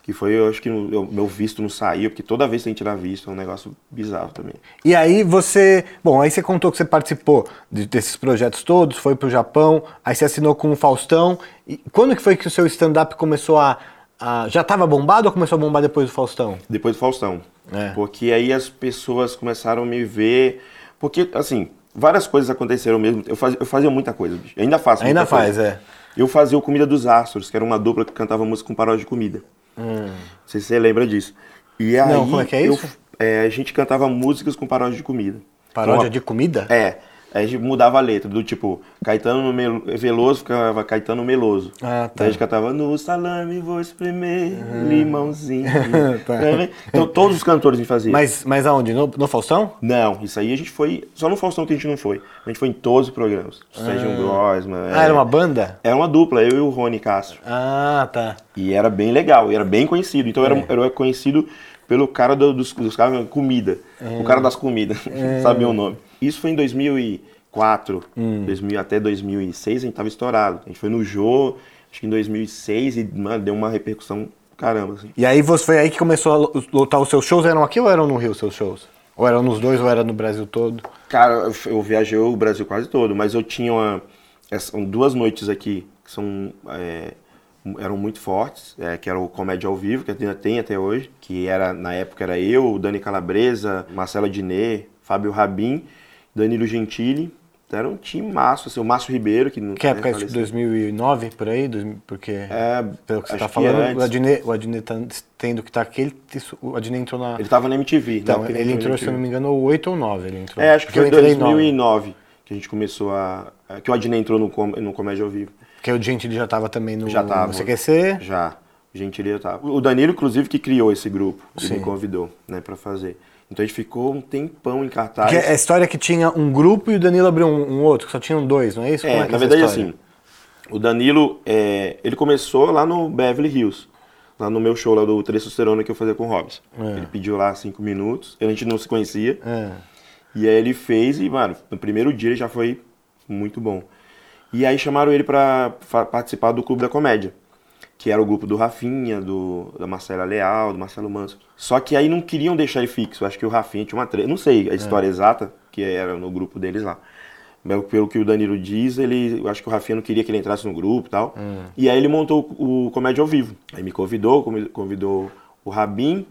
Que foi, eu acho que o meu visto não saiu, porque toda vez tem que tirar visto, é um negócio bizarro também. E aí você, bom, aí você contou que você participou de, desses projetos todos, foi pro Japão, aí você assinou com o Faustão. E quando que foi que o seu stand-up começou a, a já estava bombado ou começou a bombar depois do Faustão? Depois do Faustão. É. Porque aí as pessoas começaram a me ver, porque assim, várias coisas aconteceram mesmo. Eu fazia, eu fazia muita coisa, bicho. ainda faço Ainda faz, coisa. é. Eu fazia o Comida dos Astros, que era uma dupla que cantava música com paródia de comida. Hum. Não sei se você lembra disso. E aí, Não, como é que é isso? Eu, é, a gente cantava músicas com paródia de comida. Paródia então, de comida? É. Aí a gente mudava a letra, do tipo, Caetano Veloso ficava Caetano Meloso. Ah, tá. Então a gente cantava, no salame vou espremer, uhum. limãozinho. tá. Então todos os cantores a gente fazia. Mas, mas aonde? No, no, Faustão? Não, isso aí a gente foi, só no Faustão que a gente não foi. A gente foi em todos os programas. Ah. Sérgio Grosman. Ah, é, era uma banda? Era uma dupla, eu e o Rony Castro. Ah, tá. E era bem legal, e era bem conhecido. Então é. era, era conhecido pelo cara do, dos, dos caras, comida. É. O cara das comidas, é. sabia o nome. Isso foi em 2004, hum. 2000, até 2006 a gente tava estourado. A gente foi no Jô, acho que em 2006 e mano, deu uma repercussão caramba, assim. E aí você foi aí que começou a lo- lotar os seus shows? Eram aqui ou eram no Rio os seus shows? Ou eram nos dois ou era no Brasil todo? Cara, eu, viajei o Brasil quase todo, mas eu tinha uma, duas noites aqui que são, é, eram muito fortes, é, que era o Comédia ao Vivo, que ainda tem até hoje, que era, na época era eu, Dani Calabresa, Marcela Diné, Fábio Rabin, Danilo Gentili, então era um time maço, assim, o Márcio Ribeiro, que não Que época? faleceu. 2009, por aí? Porque, É, pelo que você tá que falando, antes. o Adnet, o Adnet tá tendo que tá aqui, ele, o Adnet entrou na... Ele tava na MTV. então, ele na entrou, se não me engano, 8 ou 9 ele entrou. É, acho que foi em entrei em 9. 2009 que a gente começou a... que o Adnet entrou no, com- no Comédia ao Vivo. Porque o Gente já tava também no, Já tava. no CQC. Já. Gentili eu tava. O Danilo, inclusive, que criou esse grupo. Ele Sim. me convidou, né, pra fazer. Então a gente ficou um tempão em cartaz. Porque é a história que tinha um grupo e o Danilo abriu um, um outro, que só tinham dois, não é isso? É, é que na essa verdade, história? assim, o Danilo, é, ele começou lá no Beverly Hills. Lá no meu show lá do Testosterona que eu fazia com o Robson. É. Ele pediu lá cinco minutos, a gente não se conhecia. É. E aí ele fez e, mano, no primeiro dia ele já foi muito bom. E aí chamaram ele pra fa- participar do Clube da Comédia, que era o grupo do Rafinha, do, da Marcela Leal, do Marcelo Manso. Só que aí não queriam deixar ele fixo. Acho que o Rafinha tinha uma treta. Não sei a história exata, que era no grupo deles lá. Mas pelo que o Danilo diz, ele, eu acho que o Rafinha não queria que ele entrasse no grupo e tal. E aí ele montou o, Comédia ao Vivo. Aí me convidou, convi- convidou o Rabin,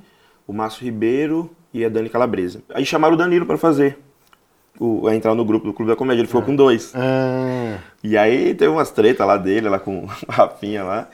o Márcio Ribeiro e a Dani Calabresa. Aí chamaram o Danilo pra fazer. O, a entrar no grupo do Clube da Comédia. Ele ficou com dois. Ah, E aí teve umas tretas lá dele, lá com o Rafinha lá.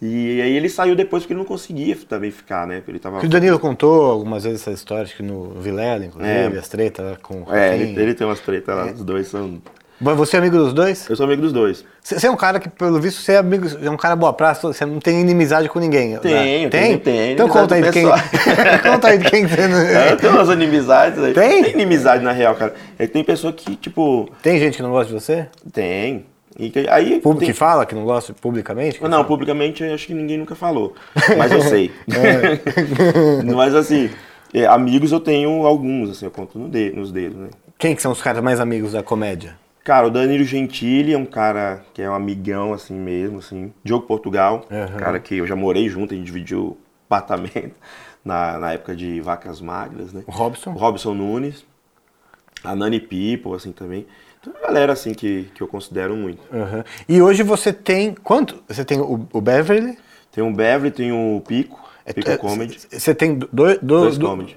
E aí ele saiu depois porque ele não conseguia também ficar, né? Porque ele tava. que o Danilo contou algumas vezes essa história, acho que no Vilela, inclusive, É. as tretas com o É, ele, ele tem umas tretas lá, os dois são. Você é amigo dos dois? Eu sou amigo dos dois. Você é um cara que, pelo visto, você é amigo, é um cara boa praça, você não tem inimizade com ninguém. né? Tenho, tem? tenho. Então conta aí de quem. Conta aí de quem não... É, eu tenho umas inimizades aí. Tem? Tem inimizade na real, cara. É que tem pessoa que, tipo, Tem gente que não gosta de você? tem. E que- aí. Público tem- que fala que não gosta publicamente? Não, publicamente eu acho que ninguém nunca falou. Mas eu sei. É. Mas assim, é, amigos eu tenho alguns, assim, eu conto no de- nos dedos, né? Quem que são os caras mais amigos da comédia? Cara, o Danilo Gentili é um cara que é um amigão, assim mesmo, assim. Diogo Portugal, Aham. cara que eu já morei junto, a gente dividiu apartamento na, na época de Vacas Magras, né? O Robson? O Robson Nunes, a Nani People, assim, também. Então, uma galera, assim, que, que eu considero muito. Aham. E hoje você tem. Quanto? Você tem o, o Beverly? Tem o Beverly, tem o Pico, Pico É, Comedy, Você tem dois. dois comedy.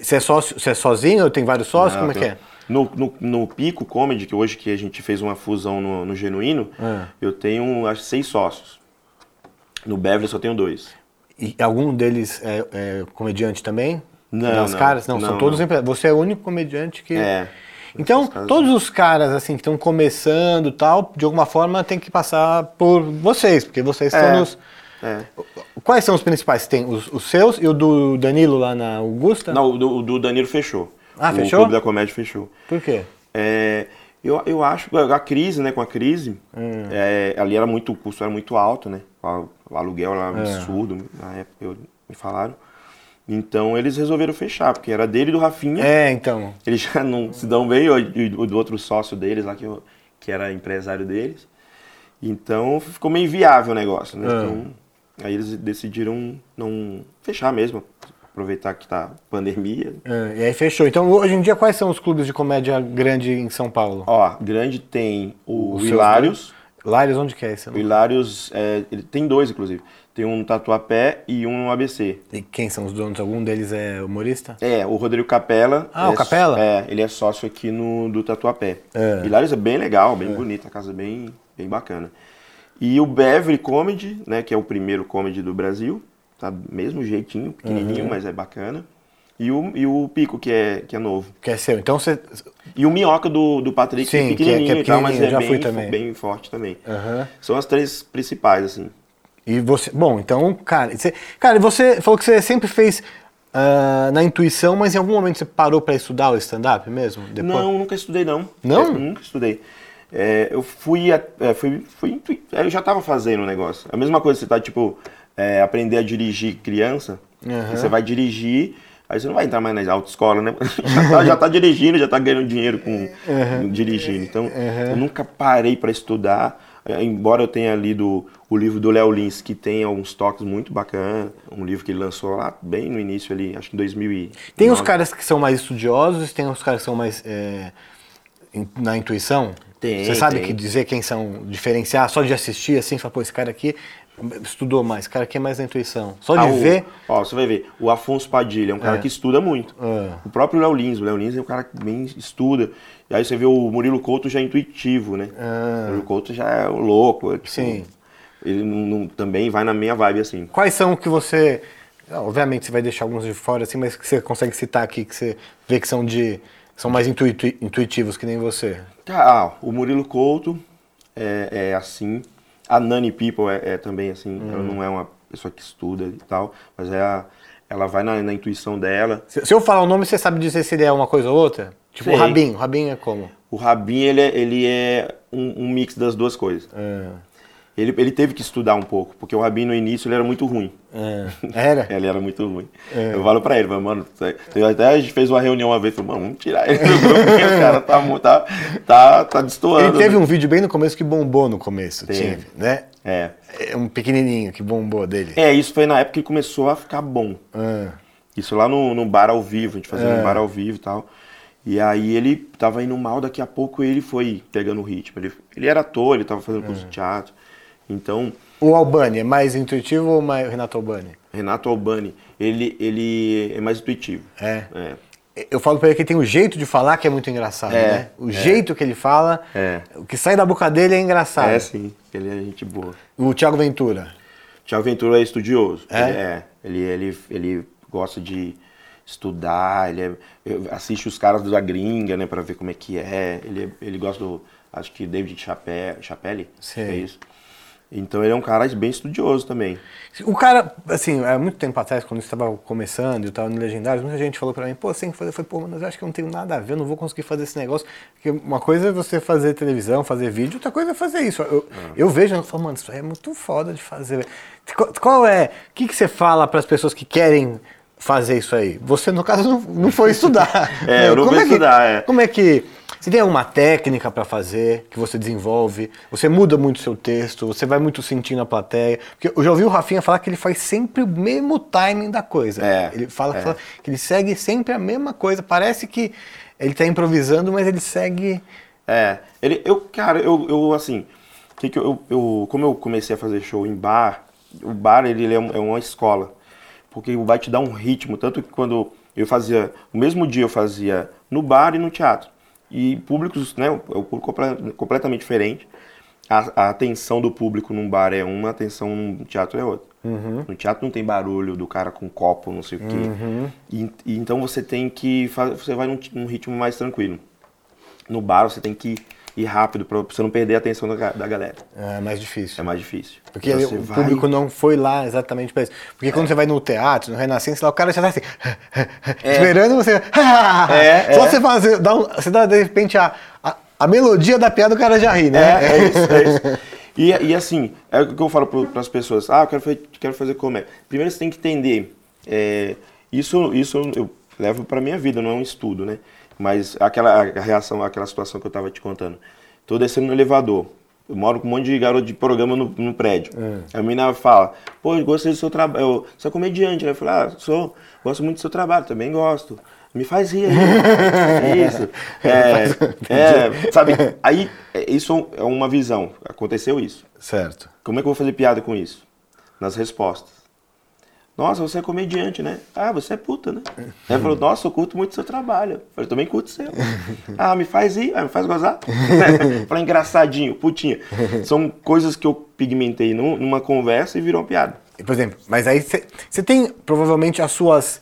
Você é, sócio, você é sozinho ou tem vários sócios? Não, Como é que é? No, no, no Pico Comedy, que hoje que a gente fez uma fusão no, no Genuíno, É. eu tenho, acho, seis sócios. No Beverly só tenho dois. E algum deles é, é comediante também? Não, Das não. caras? Não, são Não, todos não. empresários. Você é o único comediante que. É. Então, todos os caras assim que estão começando e tal, de alguma forma tem que passar por vocês, porque vocês É. estão nos. É. Quais são os principais? Tem os, os seus e o do Danilo lá na Augusta? Não, o do, o do Danilo fechou. Ah, o fechou? Clube da Comédia fechou. Por quê? É, eu, eu acho que a crise, né, com a crise, Hum. é, ali era muito, o custo era muito alto, né? O, o aluguel era É. absurdo, na época eu- me falaram. Então eles resolveram fechar, porque era dele e do Rafinha. É, então. Eles já não se dão bem, o, e o do outro sócio deles lá, que, eu- que era empresário deles. Então ficou meio inviável o negócio, né? Ah. Então, aí eles decidiram não fechar mesmo, aproveitar que tá pandemia. é, e aí fechou. Então, hoje em dia, quais são os clubes de comédia grande em São Paulo? Ó, grande tem o seus Hilários. Lários, onde que é esse? O Hilários, é, ele tem dois, inclusive. Tem um no Tatuapé e um no ABC. E quem são os donos? Algum deles é humorista? É, o Rodrigo Capela. Ah, o é, Capela? É, ele é sócio aqui no do Tatuapé. É. Hilários é bem legal, bem bonita, a casa é bem, bem bacana. E o Beverly Comedy, né, que é o primeiro comedy do Brasil, tá mesmo jeitinho, pequenininho, Uhum. mas é bacana. E o, e o Pico, que é, que é novo. Que é seu. Então você. E o Minhoca do, do Patrick, Sim, que é- que é pequenininho e tal, mas pequenininho, é já bem, também. bem forte também. Aham. São as três principais, assim. E você. Bom, então, cara. Você, cara, você falou que você sempre fez ah, na intuição, mas em algum momento você parou pra estudar o stand-up mesmo? Depois? Não, nunca estudei não. Não? É, nunca estudei. É, eu fui, é, fui, fui intui- é, eu já tava fazendo o negócio. A mesma coisa, você tá, tipo, é, aprender a dirigir criança, e você vai dirigir, aí você não vai entrar mais na autoescola, né? já, tá, já tá dirigindo, já tá ganhando dinheiro com, com dirigindo. Então, eu nunca parei para estudar. É, embora eu tenha lido o livro do Léo Lins, que tem alguns toques muito bacanas, um livro que ele lançou lá bem no início ali, acho que em 2000 Tem os caras que são mais estudiosos, tem os caras que são mais é, na intuição? Tem, Você sabe tem. que dizer quem são, diferenciar só de assistir assim, falar, pô, esse cara aqui estudou mais, esse cara aqui é mais na intuição. Só de Ah, o- ver, Ó, você vai ver, o Afonso Padilha é um cara É. que estuda muito. É. O próprio Léo Lins, o Léo Lins é um cara que bem estuda. E aí você vê o Murilo Couto já é intuitivo, né? Ah. O Murilo Couto já é o louco. é, tipo, Sim. Ele não, também vai na minha vibe assim. quais são que você. Obviamente você vai deixar alguns de fora, assim, mas que você consegue citar aqui, que você vê que são de. são mais intuiti- intuitivos que nem você. Ah, o Murilo Couto é, é assim. A Nani People é, é também assim. Ela não é uma pessoa que estuda e tal, mas é a- ela vai na, na intuição dela. Se, se eu falar o nome, você sabe dizer se ele é uma coisa ou outra? Tipo o. Rabinho. O Rabinho é como? O Rabin, ele é, ele é um, um mix das duas coisas. É. Ele, ele teve que estudar um pouco, porque o Rabin no início ele era muito ruim. É. Era? Ele era muito ruim. É. Eu falo pra ele, mano, até a gente fez uma reunião uma vez, falei, mano, vamos tirar ele do grupo, porque o cara tá, tá, tá, tá destoando. Ele teve né? um vídeo bem no começo que bombou no começo, Teve. tinha, né? É. É Um pequenininho que bombou dele. É, isso foi na época que começou a ficar bom. Ah, Isso lá no, no bar ao vivo, a gente fazia É. no bar ao vivo e tal. E aí ele tava indo mal, daqui a pouco ele foi pegando o ritmo. Ele, ele era ator, ele tava fazendo É. curso de teatro. Então, O Albani é mais intuitivo ou mais o Renato Albani? Renato Albani, ele, ele é mais intuitivo. É. É. Eu falo pra ele que tem o jeito de falar que é muito engraçado, É, né? O jeito que ele fala, É. o que sai da boca dele é engraçado. É, sim, ele é gente boa. O Thiago Ventura. Tiago Ventura é estudioso. É? Ele, é. Ele, ele, ele gosta de estudar, ele é- eu- assiste os caras da gringa, né, pra ver como é que é. Ele, ele gosta do, acho que David Chappelle, Chappelle Sei. é isso. Então ele é um cara bem estudioso também. O cara, assim, há muito tempo atrás, quando eu estava começando e eu estava no Legendários, muita gente falou pra mim, pô, você tem que fazer. Eu falei, pô, mas eu acho que eu não tenho nada a ver, eu não vou conseguir fazer esse negócio. Porque uma coisa é você fazer televisão, fazer vídeo, outra coisa é fazer isso. Eu, eu vejo e falo, mano, isso aí é muito foda de fazer. Qual, qual é. O que, que você fala para as pessoas que querem fazer isso aí? Você, no caso, não, não foi estudar. É, eu não Como fui que- estudar, é. Como é que. Você tem alguma técnica para fazer que você desenvolve? Você muda muito seu texto? Você vai muito sentindo a plateia? Porque eu já ouvi o Rafinha falar que ele faz sempre o mesmo timing da coisa. É, ele fala, é. fala que ele segue sempre a mesma coisa. Parece que ele tá improvisando, mas ele segue. É, ele, eu, cara, eu, eu assim, que que eu, eu, como eu comecei a fazer show em bar, o bar ele, ele é, é uma escola, porque vai te dar um ritmo, tanto que quando eu fazia, no mesmo dia eu fazia no bar e no teatro, e públicos, né, o o público comple- completamente diferente, a, a atenção do público num bar é uma, a atenção no teatro é outra. No teatro não tem barulho do cara com copo, não sei o quê. E, e então você tem que, você vai num, num ritmo mais tranquilo. No bar você tem que ir rápido pra você não perder a atenção da, da galera. É mais difícil. É mais difícil. Porque Então o vai- público não foi lá exatamente para isso. Porque quando você vai no teatro, no Renascença, lá o cara já tá assim, esperando você. É, Só é. você fazer, dá um, você dá de repente a, a, a melodia da piada, o cara já ri, né? É, é isso, é isso. E, e assim, é o que eu falo para as pessoas. Ah, eu quero fazer, quero fazer comédia. Primeiro você tem que entender. é, isso, isso eu levo para minha vida, não é um estudo, né? Mas aquela a reação, aquela situação que eu estava te contando. Tô descendo no elevador. Eu moro com um monte de garoto de programa no, no prédio. A menina fala, pô, eu gostei do seu trabalho. Você é comediante, né? Eu falei, ah, sou, gosto muito do seu trabalho, também gosto. Me faz rir aí. isso. É, é, sabe, aí é, isso é uma visão. Aconteceu isso. Certo. Como é que eu vou fazer piada com isso? Nas respostas. Nossa, você é comediante, né? Ah, você é puta, né? Ela falou, nossa, eu curto muito seu trabalho. Eu falei, também curto seu. Ah, me faz rir, ah, me faz gozar. Falei, engraçadinho, putinha. São coisas que eu pigmentei num- numa conversa e virou uma piada. Por exemplo, mas aí você tem provavelmente as suas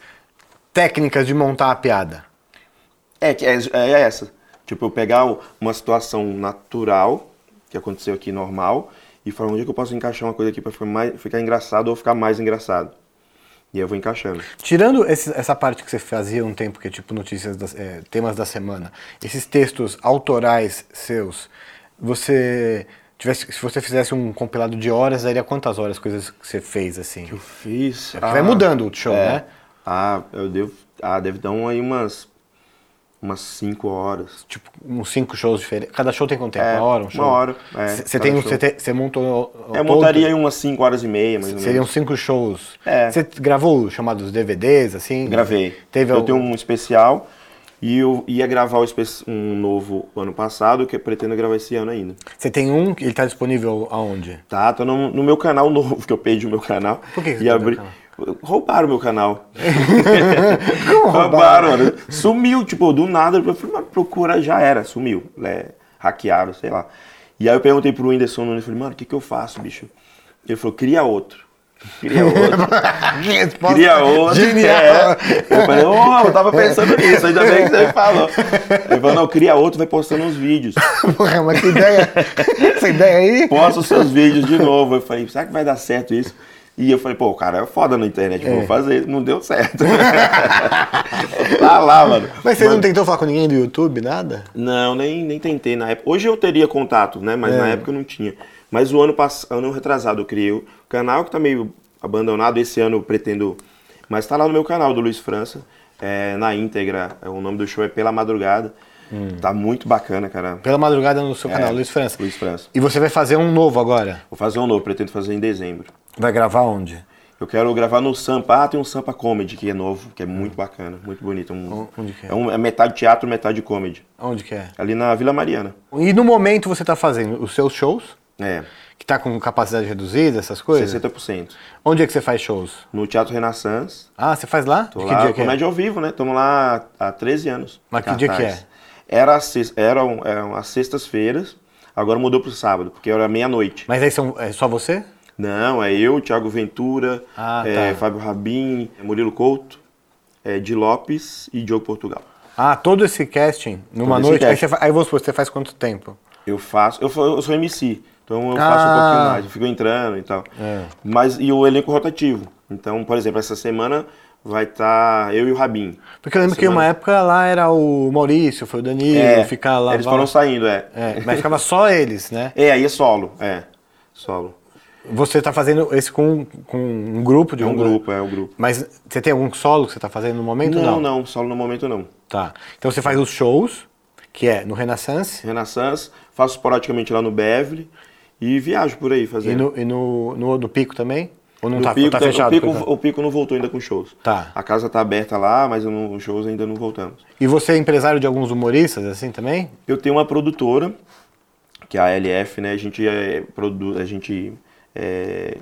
técnicas de montar a piada. É, é, é essa. Tipo, eu pegar uma situação natural, que aconteceu aqui normal, e falar onde é que eu posso encaixar uma coisa aqui pra ficar, mais, ficar engraçado ou ficar mais engraçado. E eu vou encaixando. Tirando esse- essa parte que você fazia um tempo, que é tipo notícias, das, é, temas da semana, esses textos autorais seus, você tivesse, se você fizesse um compilado de horas, daria quantas horas coisas que você fez assim? Eu fiz. Porque vai mudando o show, é. né? Ah, eu devo. Ah, deve dar aí umas. Umas 5 horas. Tipo, uns cinco shows diferentes. Cada show tem quanto tempo? É, uma hora? Um show? uma hora, é, Você cada tem você montou. É, eu montaria em umas 5 horas e meia, mais ou Seriam menos. cinco shows. É. Você gravou os chamados DVDs, assim? Gravei. Teve eu algum- tenho um especial e eu ia gravar um novo ano passado, que eu pretendo gravar esse ano ainda. Você tem um, ele tá disponível aonde? Tá, tô no, no meu canal novo, que eu perdi o meu canal. Por que que você e abri... canal? Roubaram meu canal. Como roubaram. Sumiu, tipo, do nada. Eu falei, mano, procura, já era, sumiu. É, hackearam, sei lá. E aí eu perguntei pro Whindersson Nunes, falei, mano, o que que eu faço, bicho? Ele falou, cria outro. Cria outro. Cria outro. Genial. É. Eu falei, ô, eu tava pensando nisso, ainda bem que você falou. Ele falou, não, cria outro, vai postando uns vídeos. Porra, mas que ideia. Essa ideia aí. Posta os seus vídeos de novo. Eu falei, será que vai dar certo isso? E eu falei, pô, o cara é foda na internet, vou fazer. Não deu certo. tá lá, mano. Mas você não tentou falar com ninguém do YouTube, nada? Não, nem, nem tentei na época. Hoje eu teria contato, né? Mas na É. época eu não tinha. Mas o ano passado, ano retrasado, eu criei o canal que tá meio abandonado. Esse ano eu pretendo. Mas tá lá no meu canal do Luiz França. É, na íntegra. É, o nome do show é Pela Madrugada. Tá muito bacana, cara. Pela madrugada no seu É, canal, Luiz França. Luiz França. E você vai fazer um novo agora? Vou fazer um novo, pretendo fazer em dezembro. Vai gravar onde? Eu quero gravar no Sampa. Ah, tem um Sampa Comedy que é novo, que é muito bacana, muito bonito. Um- Onde que é? é, um- é metade teatro, metade comedy. Onde que é? Ali na Vila Mariana. E no momento você tá fazendo os seus shows, É, que tá com capacidade reduzida, essas coisas? 60%. Onde é que você faz shows? No Teatro Renaissance. Ah, você faz lá? Tô De lá, que dia que é? comédia ao vivo, né? Estamos lá há 13 anos. Mas que dia que Cartaz. Era, eram, eram as sextas-feiras, agora mudou pro sábado, porque era meia-noite. Mas aí são, é só você? Não, é eu, Thiago Ventura, Ah, é, tá. Fábio Rabin, Murilo Couto, é, Di Lopes e Diogo Portugal. Ah, todo esse casting numa Todo noite. Aí, você, fa- aí vamos supor, você faz quanto tempo? Eu faço, eu, eu sou MC, então eu faço um Ah. pouquinho mais, eu fico entrando e tal. É. Mas e o elenco rotativo. Então, por exemplo, essa semana vai estar eu e o Rabin. Porque eu lembro que uma época lá era o Maurício, foi o Danilo, É, ficar lá. Eles foram saindo, é. É, mas ficava só eles, né? É, aí é solo, é. Solo. Você tá fazendo esse com, com um grupo de É um grupo, é um grupo. Mas você tem algum solo que você tá fazendo no momento? Não, não, solo no momento não. Tá. Então você faz os shows, que é no Renaissance Renaissance, faço esporadicamente lá no Beverly e viajo por aí e, fazendo. no, e no, no, no Pico também? Ou não No tá, Pico, tá fechado? o, pico, o Pico não voltou ainda com shows. Tá. A casa tá aberta lá, mas não- os shows ainda não voltamos. E você é empresário de alguns humoristas, assim, também? Eu tenho uma produtora, que é a LF, né? A gente, é, produ... a gente é,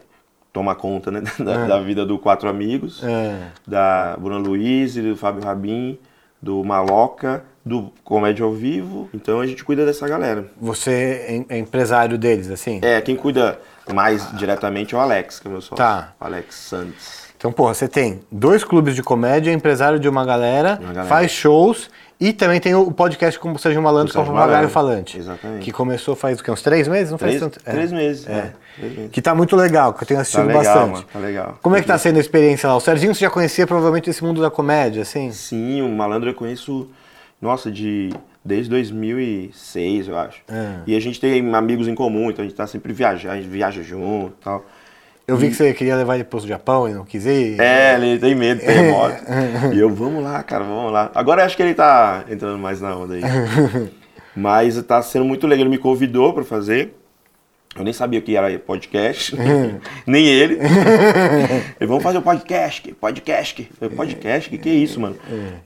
toma conta né? da, da vida do Quatro Amigos, É. da Bruna Luiz, do Fábio Rabin, do Maloca, do Comédia ao Vivo. Então a gente cuida dessa galera. Você é é empresário deles, assim? É, quem cuida mais diretamente é o Alex, que é meu sócio. Tá. O Alex Santos. Então, porra, você tem dois clubes de comédia, empresário de uma galera, Uma galera. faz shows e também tem o podcast Como Seja um Malandro, é o Malandro. Falante. Exatamente. Que começou faz o quê? Uns três meses? Não Três, faz tanto. é. três meses. É. É. três meses. Que tá muito legal, que eu tenho Tá assistido legal, bastante. mano. Tá legal. Como é que tá sendo a experiência lá? O Serginho você já conhecia provavelmente esse mundo da comédia, assim? Sim, o Malandro eu conheço, nossa, de desde 2006, eu acho. É. E a gente tem amigos em comum, então a gente tá sempre viajando, a gente viaja junto e tal. Eu vi que você queria levar ele pro Japão e não quis ir. É, ele tem medo, tem moto. e eu, vamos lá, cara, vamos lá. Agora acho que ele tá entrando mais na onda aí. Mas tá sendo muito legal, ele me convidou pra fazer. Eu nem sabia o que era podcast, nem ele. ele, vamos fazer o podcast, podcast. Eu falei, podcast? O que, que é isso, mano?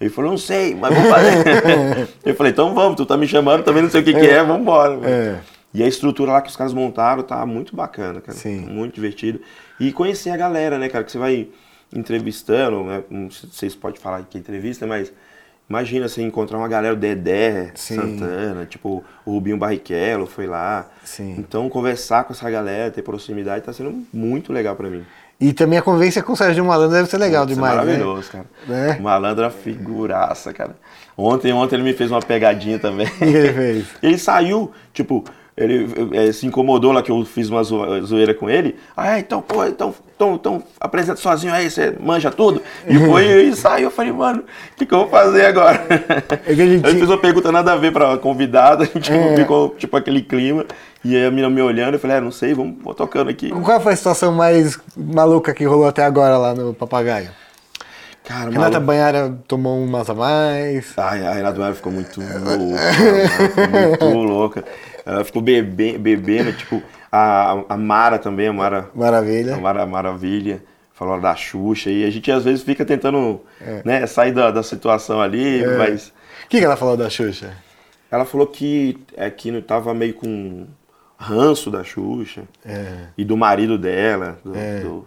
Ele falou, não sei, mas vamos fazer. eu falei, então vamos, tu tá me chamando, também não sei o que, que é, vamos embora. E a estrutura lá que os caras montaram tá muito bacana, cara. Sim. Muito divertido. E conhecer a galera, né, cara? Que você vai entrevistando, né? Não sei se vocês podem falar que é entrevista, mas imagina você encontrar uma galera, o Dedé, Sim. Santana, tipo, o Rubinho Barrichello foi lá. Sim. Então, conversar com essa galera, ter proximidade, tá sendo muito legal pra mim. E também a convivência com o Sérgio Malandro deve ser legal Isso é demais, né? maravilhoso, cara. Né? Malandro é uma figuraça, cara. Ontem, ontem ele me fez uma pegadinha também. Ele fez? Ele saiu, tipo, ele eh, se incomodou lá que eu fiz uma zo- zoeira com ele. Ah, é, então, pô, então, então, então apresenta sozinho aí, você manja tudo. E foi e saiu. Eu falei, mano, o que, que eu vou fazer agora? É gente- Eu fiz uma pergunta nada a ver pra convidada, a gente É. ficou tipo aquele clima. E aí a menina me olhando, eu falei, é, não sei, vamos vou tocando aqui. Qual foi a situação mais maluca que rolou até agora lá no Papagaio? Cara, Renata maluco. Banhara tomou umas a mais. Ai, a Renata Banhara ficou muito louca. ficou muito louca. Ela ficou bebe, bebendo, tipo, a, a Mara também, a Mara, Maravilha. a Mara Maravilha, falou da Xuxa, e a gente às vezes fica tentando né, sair da, da situação ali, mas O que, que ela falou da Xuxa? ela falou que é, que não tava meio com ranço da Xuxa É, e do marido dela, do, É. do,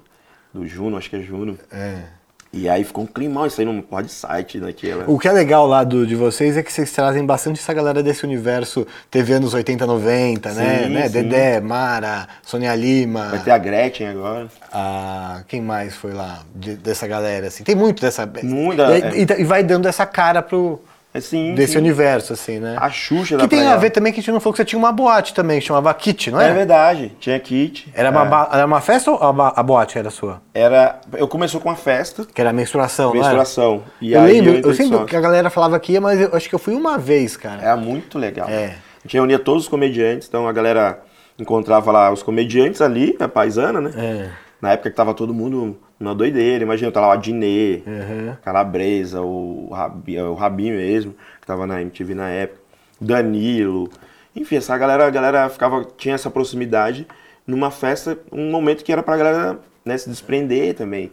do Juno, acho que é Juno. é. E aí ficou um climão, isso aí não pode site naquela. O que é legal lá do, de vocês é que vocês trazem bastante essa galera desse universo TV anos 80, 90, né? Sim, né? sim. Dedé, Mara, Sônia Lima. Vai ter a Gretchen agora. a- quem mais foi lá de- dessa galera? Assim? Tem muito dessa. Muita, e, é. e- e vai dando essa cara pro. Assim, desse sim. universo, assim, né? A Xuxa Que tem a ver também que a gente não falou que você tinha uma boate também, que chamava Kit, não É era? verdade, tinha kit. Era, é. uma, era uma festa ou a, boate era sua? Era. Eu começou com uma festa, Que era a menstruação, não era? menstruação. E eu aí lembro, eu, sempre que a galera falava que ia, mas eu acho que eu fui uma vez, cara. Era muito legal. É. A gente reunia todos os comediantes, então a galera encontrava lá os comediantes ali, a paisana, né? É. Na época que tava todo mundo numa doideira, imagina, tá lá o Adnê, Uhum. Calabresa, o Rabi, o Rabi mesmo, que tava na MTV na época, Danilo, enfim, essa galera, a galera ficava, tinha essa proximidade numa festa, um momento que era pra galera né, se desprender também.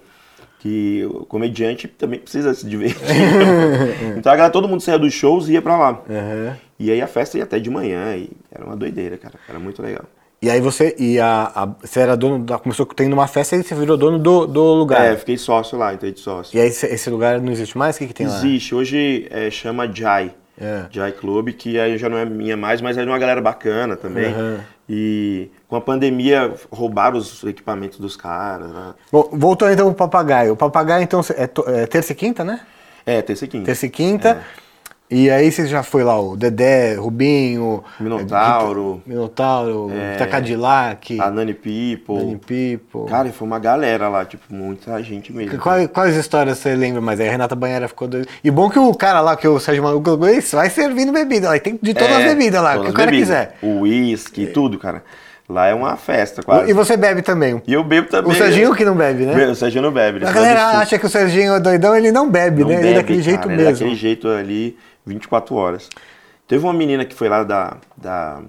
Que o comediante também precisa se divertir. então a galera, todo mundo saía dos shows e ia pra lá. Uhum. E aí a festa ia até de manhã, e era uma doideira, cara. Era muito legal. E aí você, e a, a- você era dono, da, começou tendo uma festa e você virou dono do, do lugar. É, fiquei sócio lá, entrei de sócio. E aí esse, esse lugar não existe mais? O que, que tem lá? Existe, hoje é, chama Jai. É. Jai Club, que aí já não é minha mais, mas é de uma galera bacana também. Uhum. E com a pandemia roubaram os equipamentos dos caras. Né? Bom, voltando então pro papagaio. O papagaio, então, é, é terça e quinta, né? É, terça e quinta. Terça e quinta. E aí você já foi lá, o Dedé, Rubinho, Minotauro, é, Minotauro, Rita Cadillac, a Nani People. Dani Pipo. Cara, foi uma galera lá, tipo, muita gente mesmo. Quais, quais histórias você lembra mais? Aí a Renata Banheira ficou doida. E bom que o cara lá, que o Sérgio Maluco, "Esse vai servindo bebida. Lá, tem de todas as É, bebidas lá, o que o cara as bebidas. quiser. O uísque, tudo, cara. Lá é uma festa, quase. E você bebe também. E eu bebo também. O Serginho que não bebe, né? O Serginho não bebe. ele A galera acha que o Serginho é doidão, ele não bebe, Não né? ele é bebe, daquele jeito cara, ele é mesmo. daquele jeito ali, 24 horas. Teve uma menina que foi lá da, da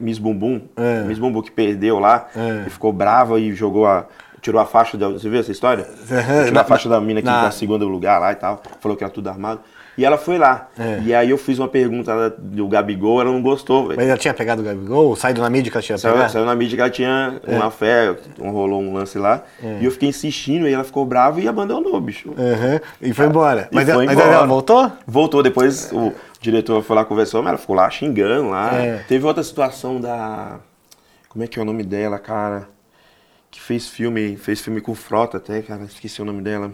Miss Bumbum, É. Miss Bumbum que perdeu lá É. e ficou brava e jogou a. Tirou a faixa da. Você viu essa história? Tirou a faixa da mina que na- tá em segundo lugar lá e tal. Falou que era tudo armado. E ela foi lá. É. E aí eu fiz uma pergunta do Gabigol, ela não gostou, velho. Mas ela tinha pegado o Gabigol? Saído na mídia que ela tinha Saiu, pegado? saiu na mídia que ela tinha uma fé, um- rolou um lance lá. E eu fiquei insistindo, e ela ficou brava e abandonou, bicho. Aham, E foi embora. E Mas, foi ela, mas embora. ela voltou? Voltou depois, o diretor foi lá conversou, mas ela ficou lá xingando lá. É. Teve outra situação da. Como é que é o nome dela, cara? Que fez filme, fez filme com Frota até, cara. Esqueci o nome dela.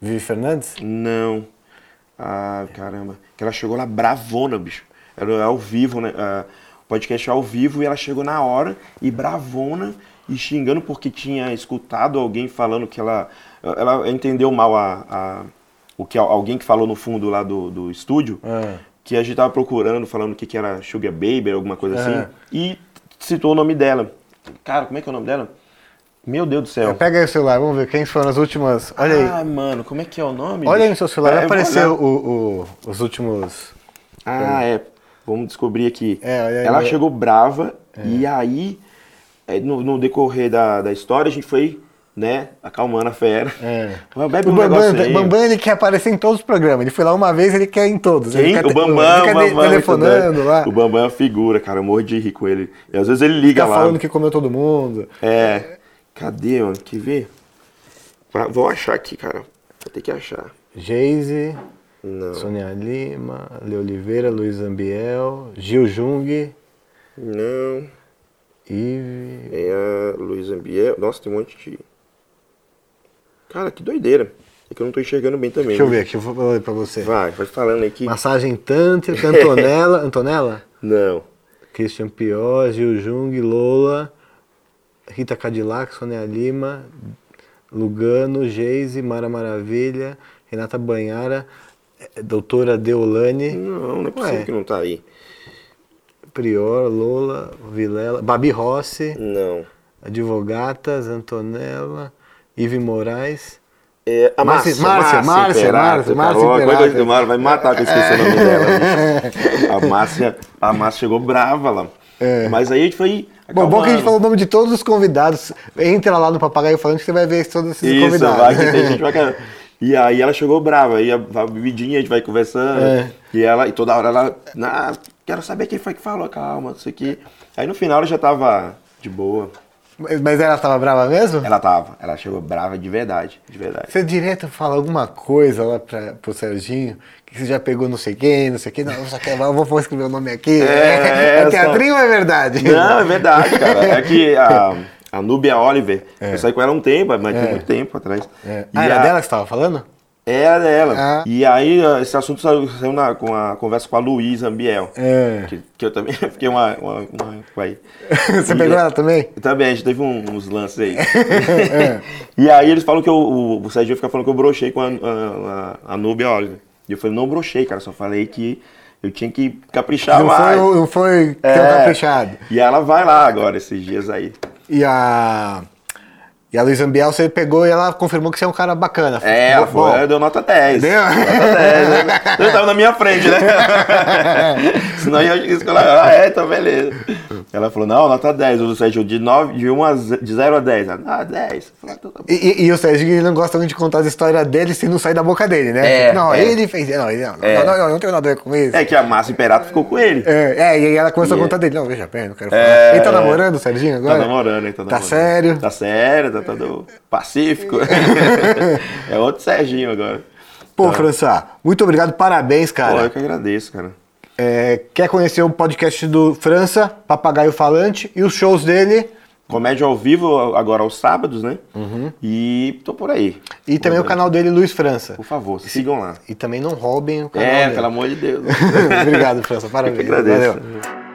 Vivi Fernandes? Não. Ah, caramba. Que ela chegou lá bravona, bicho. Era ao vivo, né? Ah, o podcast ao vivo e ela chegou na hora e bravona e xingando porque tinha escutado alguém falando que ela. Ela entendeu mal a, a- o que alguém que falou no fundo lá do, do estúdio. Ah. Que a gente tava procurando, falando o que, que era Sugar Baby, alguma coisa assim. É. E citou o nome dela. Cara, como é que é o nome dela? Meu Deus do céu. Pega aí o celular, vamos ver quem foram as últimas. Olha aí. Ah, mano, como é que é o nome? Olha aí no seu celular, É, vai eu vou aparecer olhar. o, o- os últimos. Ah, é. Vamos descobrir aqui. É, olha aí, Ela olha. chegou brava e aí, é, no, no decorrer da, da história, a gente foi, né, acalmando a fera. É. Bebe O um Bambam, aí. Bambam, ele quer aparecer em todos os programas. Ele foi lá uma vez, ele quer em todos. Ele Quem? quer O Bambam, ele o quer Bambam. telefonando lá. O Bambam é uma figura, cara. Eu morro de rir com ele. E às vezes ele liga Tá lá. falando que comeu todo mundo. É. Cadê, mano? Quer ver? Vou achar aqui, cara. Vou ter que achar. Geise, Não. Sônia Lima, Le Oliveira, Luiz Ambiel, Gil Jung, Não. Ive. É a Luísa Biel. Nossa, tem um monte de. Cara, que doideira. É que eu não tô enxergando bem também. Deixa eu né? ver aqui, eu vou ler pra você. Vai, vai falando aí que. Massagem Tântrica, Antonella. Antonella? Não. Christian Pior, Gil Jung, Lola, Rita Cadillac, Sônia Lima, Lugano, Geise, Mara Maravilha, Renata Banhara, eh, Doutora Deolane, Não, não é possível Ué. que não tá aí. Prior, Lola, Vilela, Babi Rossi, Não. Advogatas, Antonella, Ive Moraes, É, a Márcia, Márcia, Márcia, Márcia, Márcia. Márcia do Mário vai matar que eu esqueci o nome dela. bicho. A Márcia, a Márcia chegou brava lá. É. Mas aí a gente foi. Bom, bom que a gente falou o nome de todos os convidados. Entra lá no Papagaio Falante que você vai ver todos esses Isso, convidados. vai que tem gente querer. E aí ela chegou brava, aí a, a bebidinha, a gente vai conversando. É. E ela, e toda hora ela, ah, quero saber quem foi que falou, calma, isso aqui. Aí no final ela já tava de boa. Mas ela estava brava mesmo? Ela tava, ela chegou brava de verdade, de verdade. Você direto fala alguma coisa lá pra, pro Serginho, que você já pegou não sei quem, não sei quem, não, só quer, eu vou, escrever o nome aqui. É, é essa- teatrinho ou é verdade? Não, é verdade, cara. É que a, a Núbia Oliver, eu saí com ela um tempo, mas tem muito tempo atrás. É. E Ah, era a- dela que você estava falando? Era dela. Ah. E aí esse assunto saiu, saiu na, com a conversa com a Luísa Ambiel. É. Que, que eu também fiquei uma. uma, uma aí. Você E- pegou ela também? Também, a gente teve um- uns lances aí. É. E aí eles falam que eu, o, o Serginho fica falando que eu brochei com a, a, a, a Núbia Oliver. E eu falei, não brochei, cara, só falei que eu tinha que caprichar Não foi, mais. não foi É. caprichado. E ela vai lá agora, esses dias aí. E a. E a Luísa Ambiel, você pegou e ela confirmou que você é um cara bacana. É, ela foi, deu nota 10. Deu? Nota 10. né? Eu tava na minha frente, né? Senão eu ia escolar. Ah, é, então beleza. Ela falou, não, nota 10. O Sérgio, de, 9, de, 1 a, de 0 a 10. Ela, ah, 10. Eu falei, ah, então tá. E, e- e o Sérgio não gosta muito de contar as histórias dele se não sair da boca dele, né? É, não, é. ele fez. Não, ele, não, É. não, não, não, não tem nada a ver com isso. É que a Márcia Imperato ficou com ele. É, é, e aí ela começou a é- contar dele. Não, veja bem, não quero falar. É, ele tá namorando o Serginho agora? Tá namorando, ele tá Tá namorando. sério? Tá sério, tá todo pacífico. é outro Serginho agora. Pô, Françá, muito obrigado, parabéns, Pô, cara. eu que agradeço, cara. É, quer conhecer o podcast do França, Papagaio Falante, e os shows dele, Comédia ao vivo agora aos sábados, né? E tô por aí. e também o canal dele, Luiz França. Por favor, sigam lá. E também não roubem o canal É, dele. pelo amor de Deus. Obrigado, França, parabéns. Eu que agradeço. Valeu.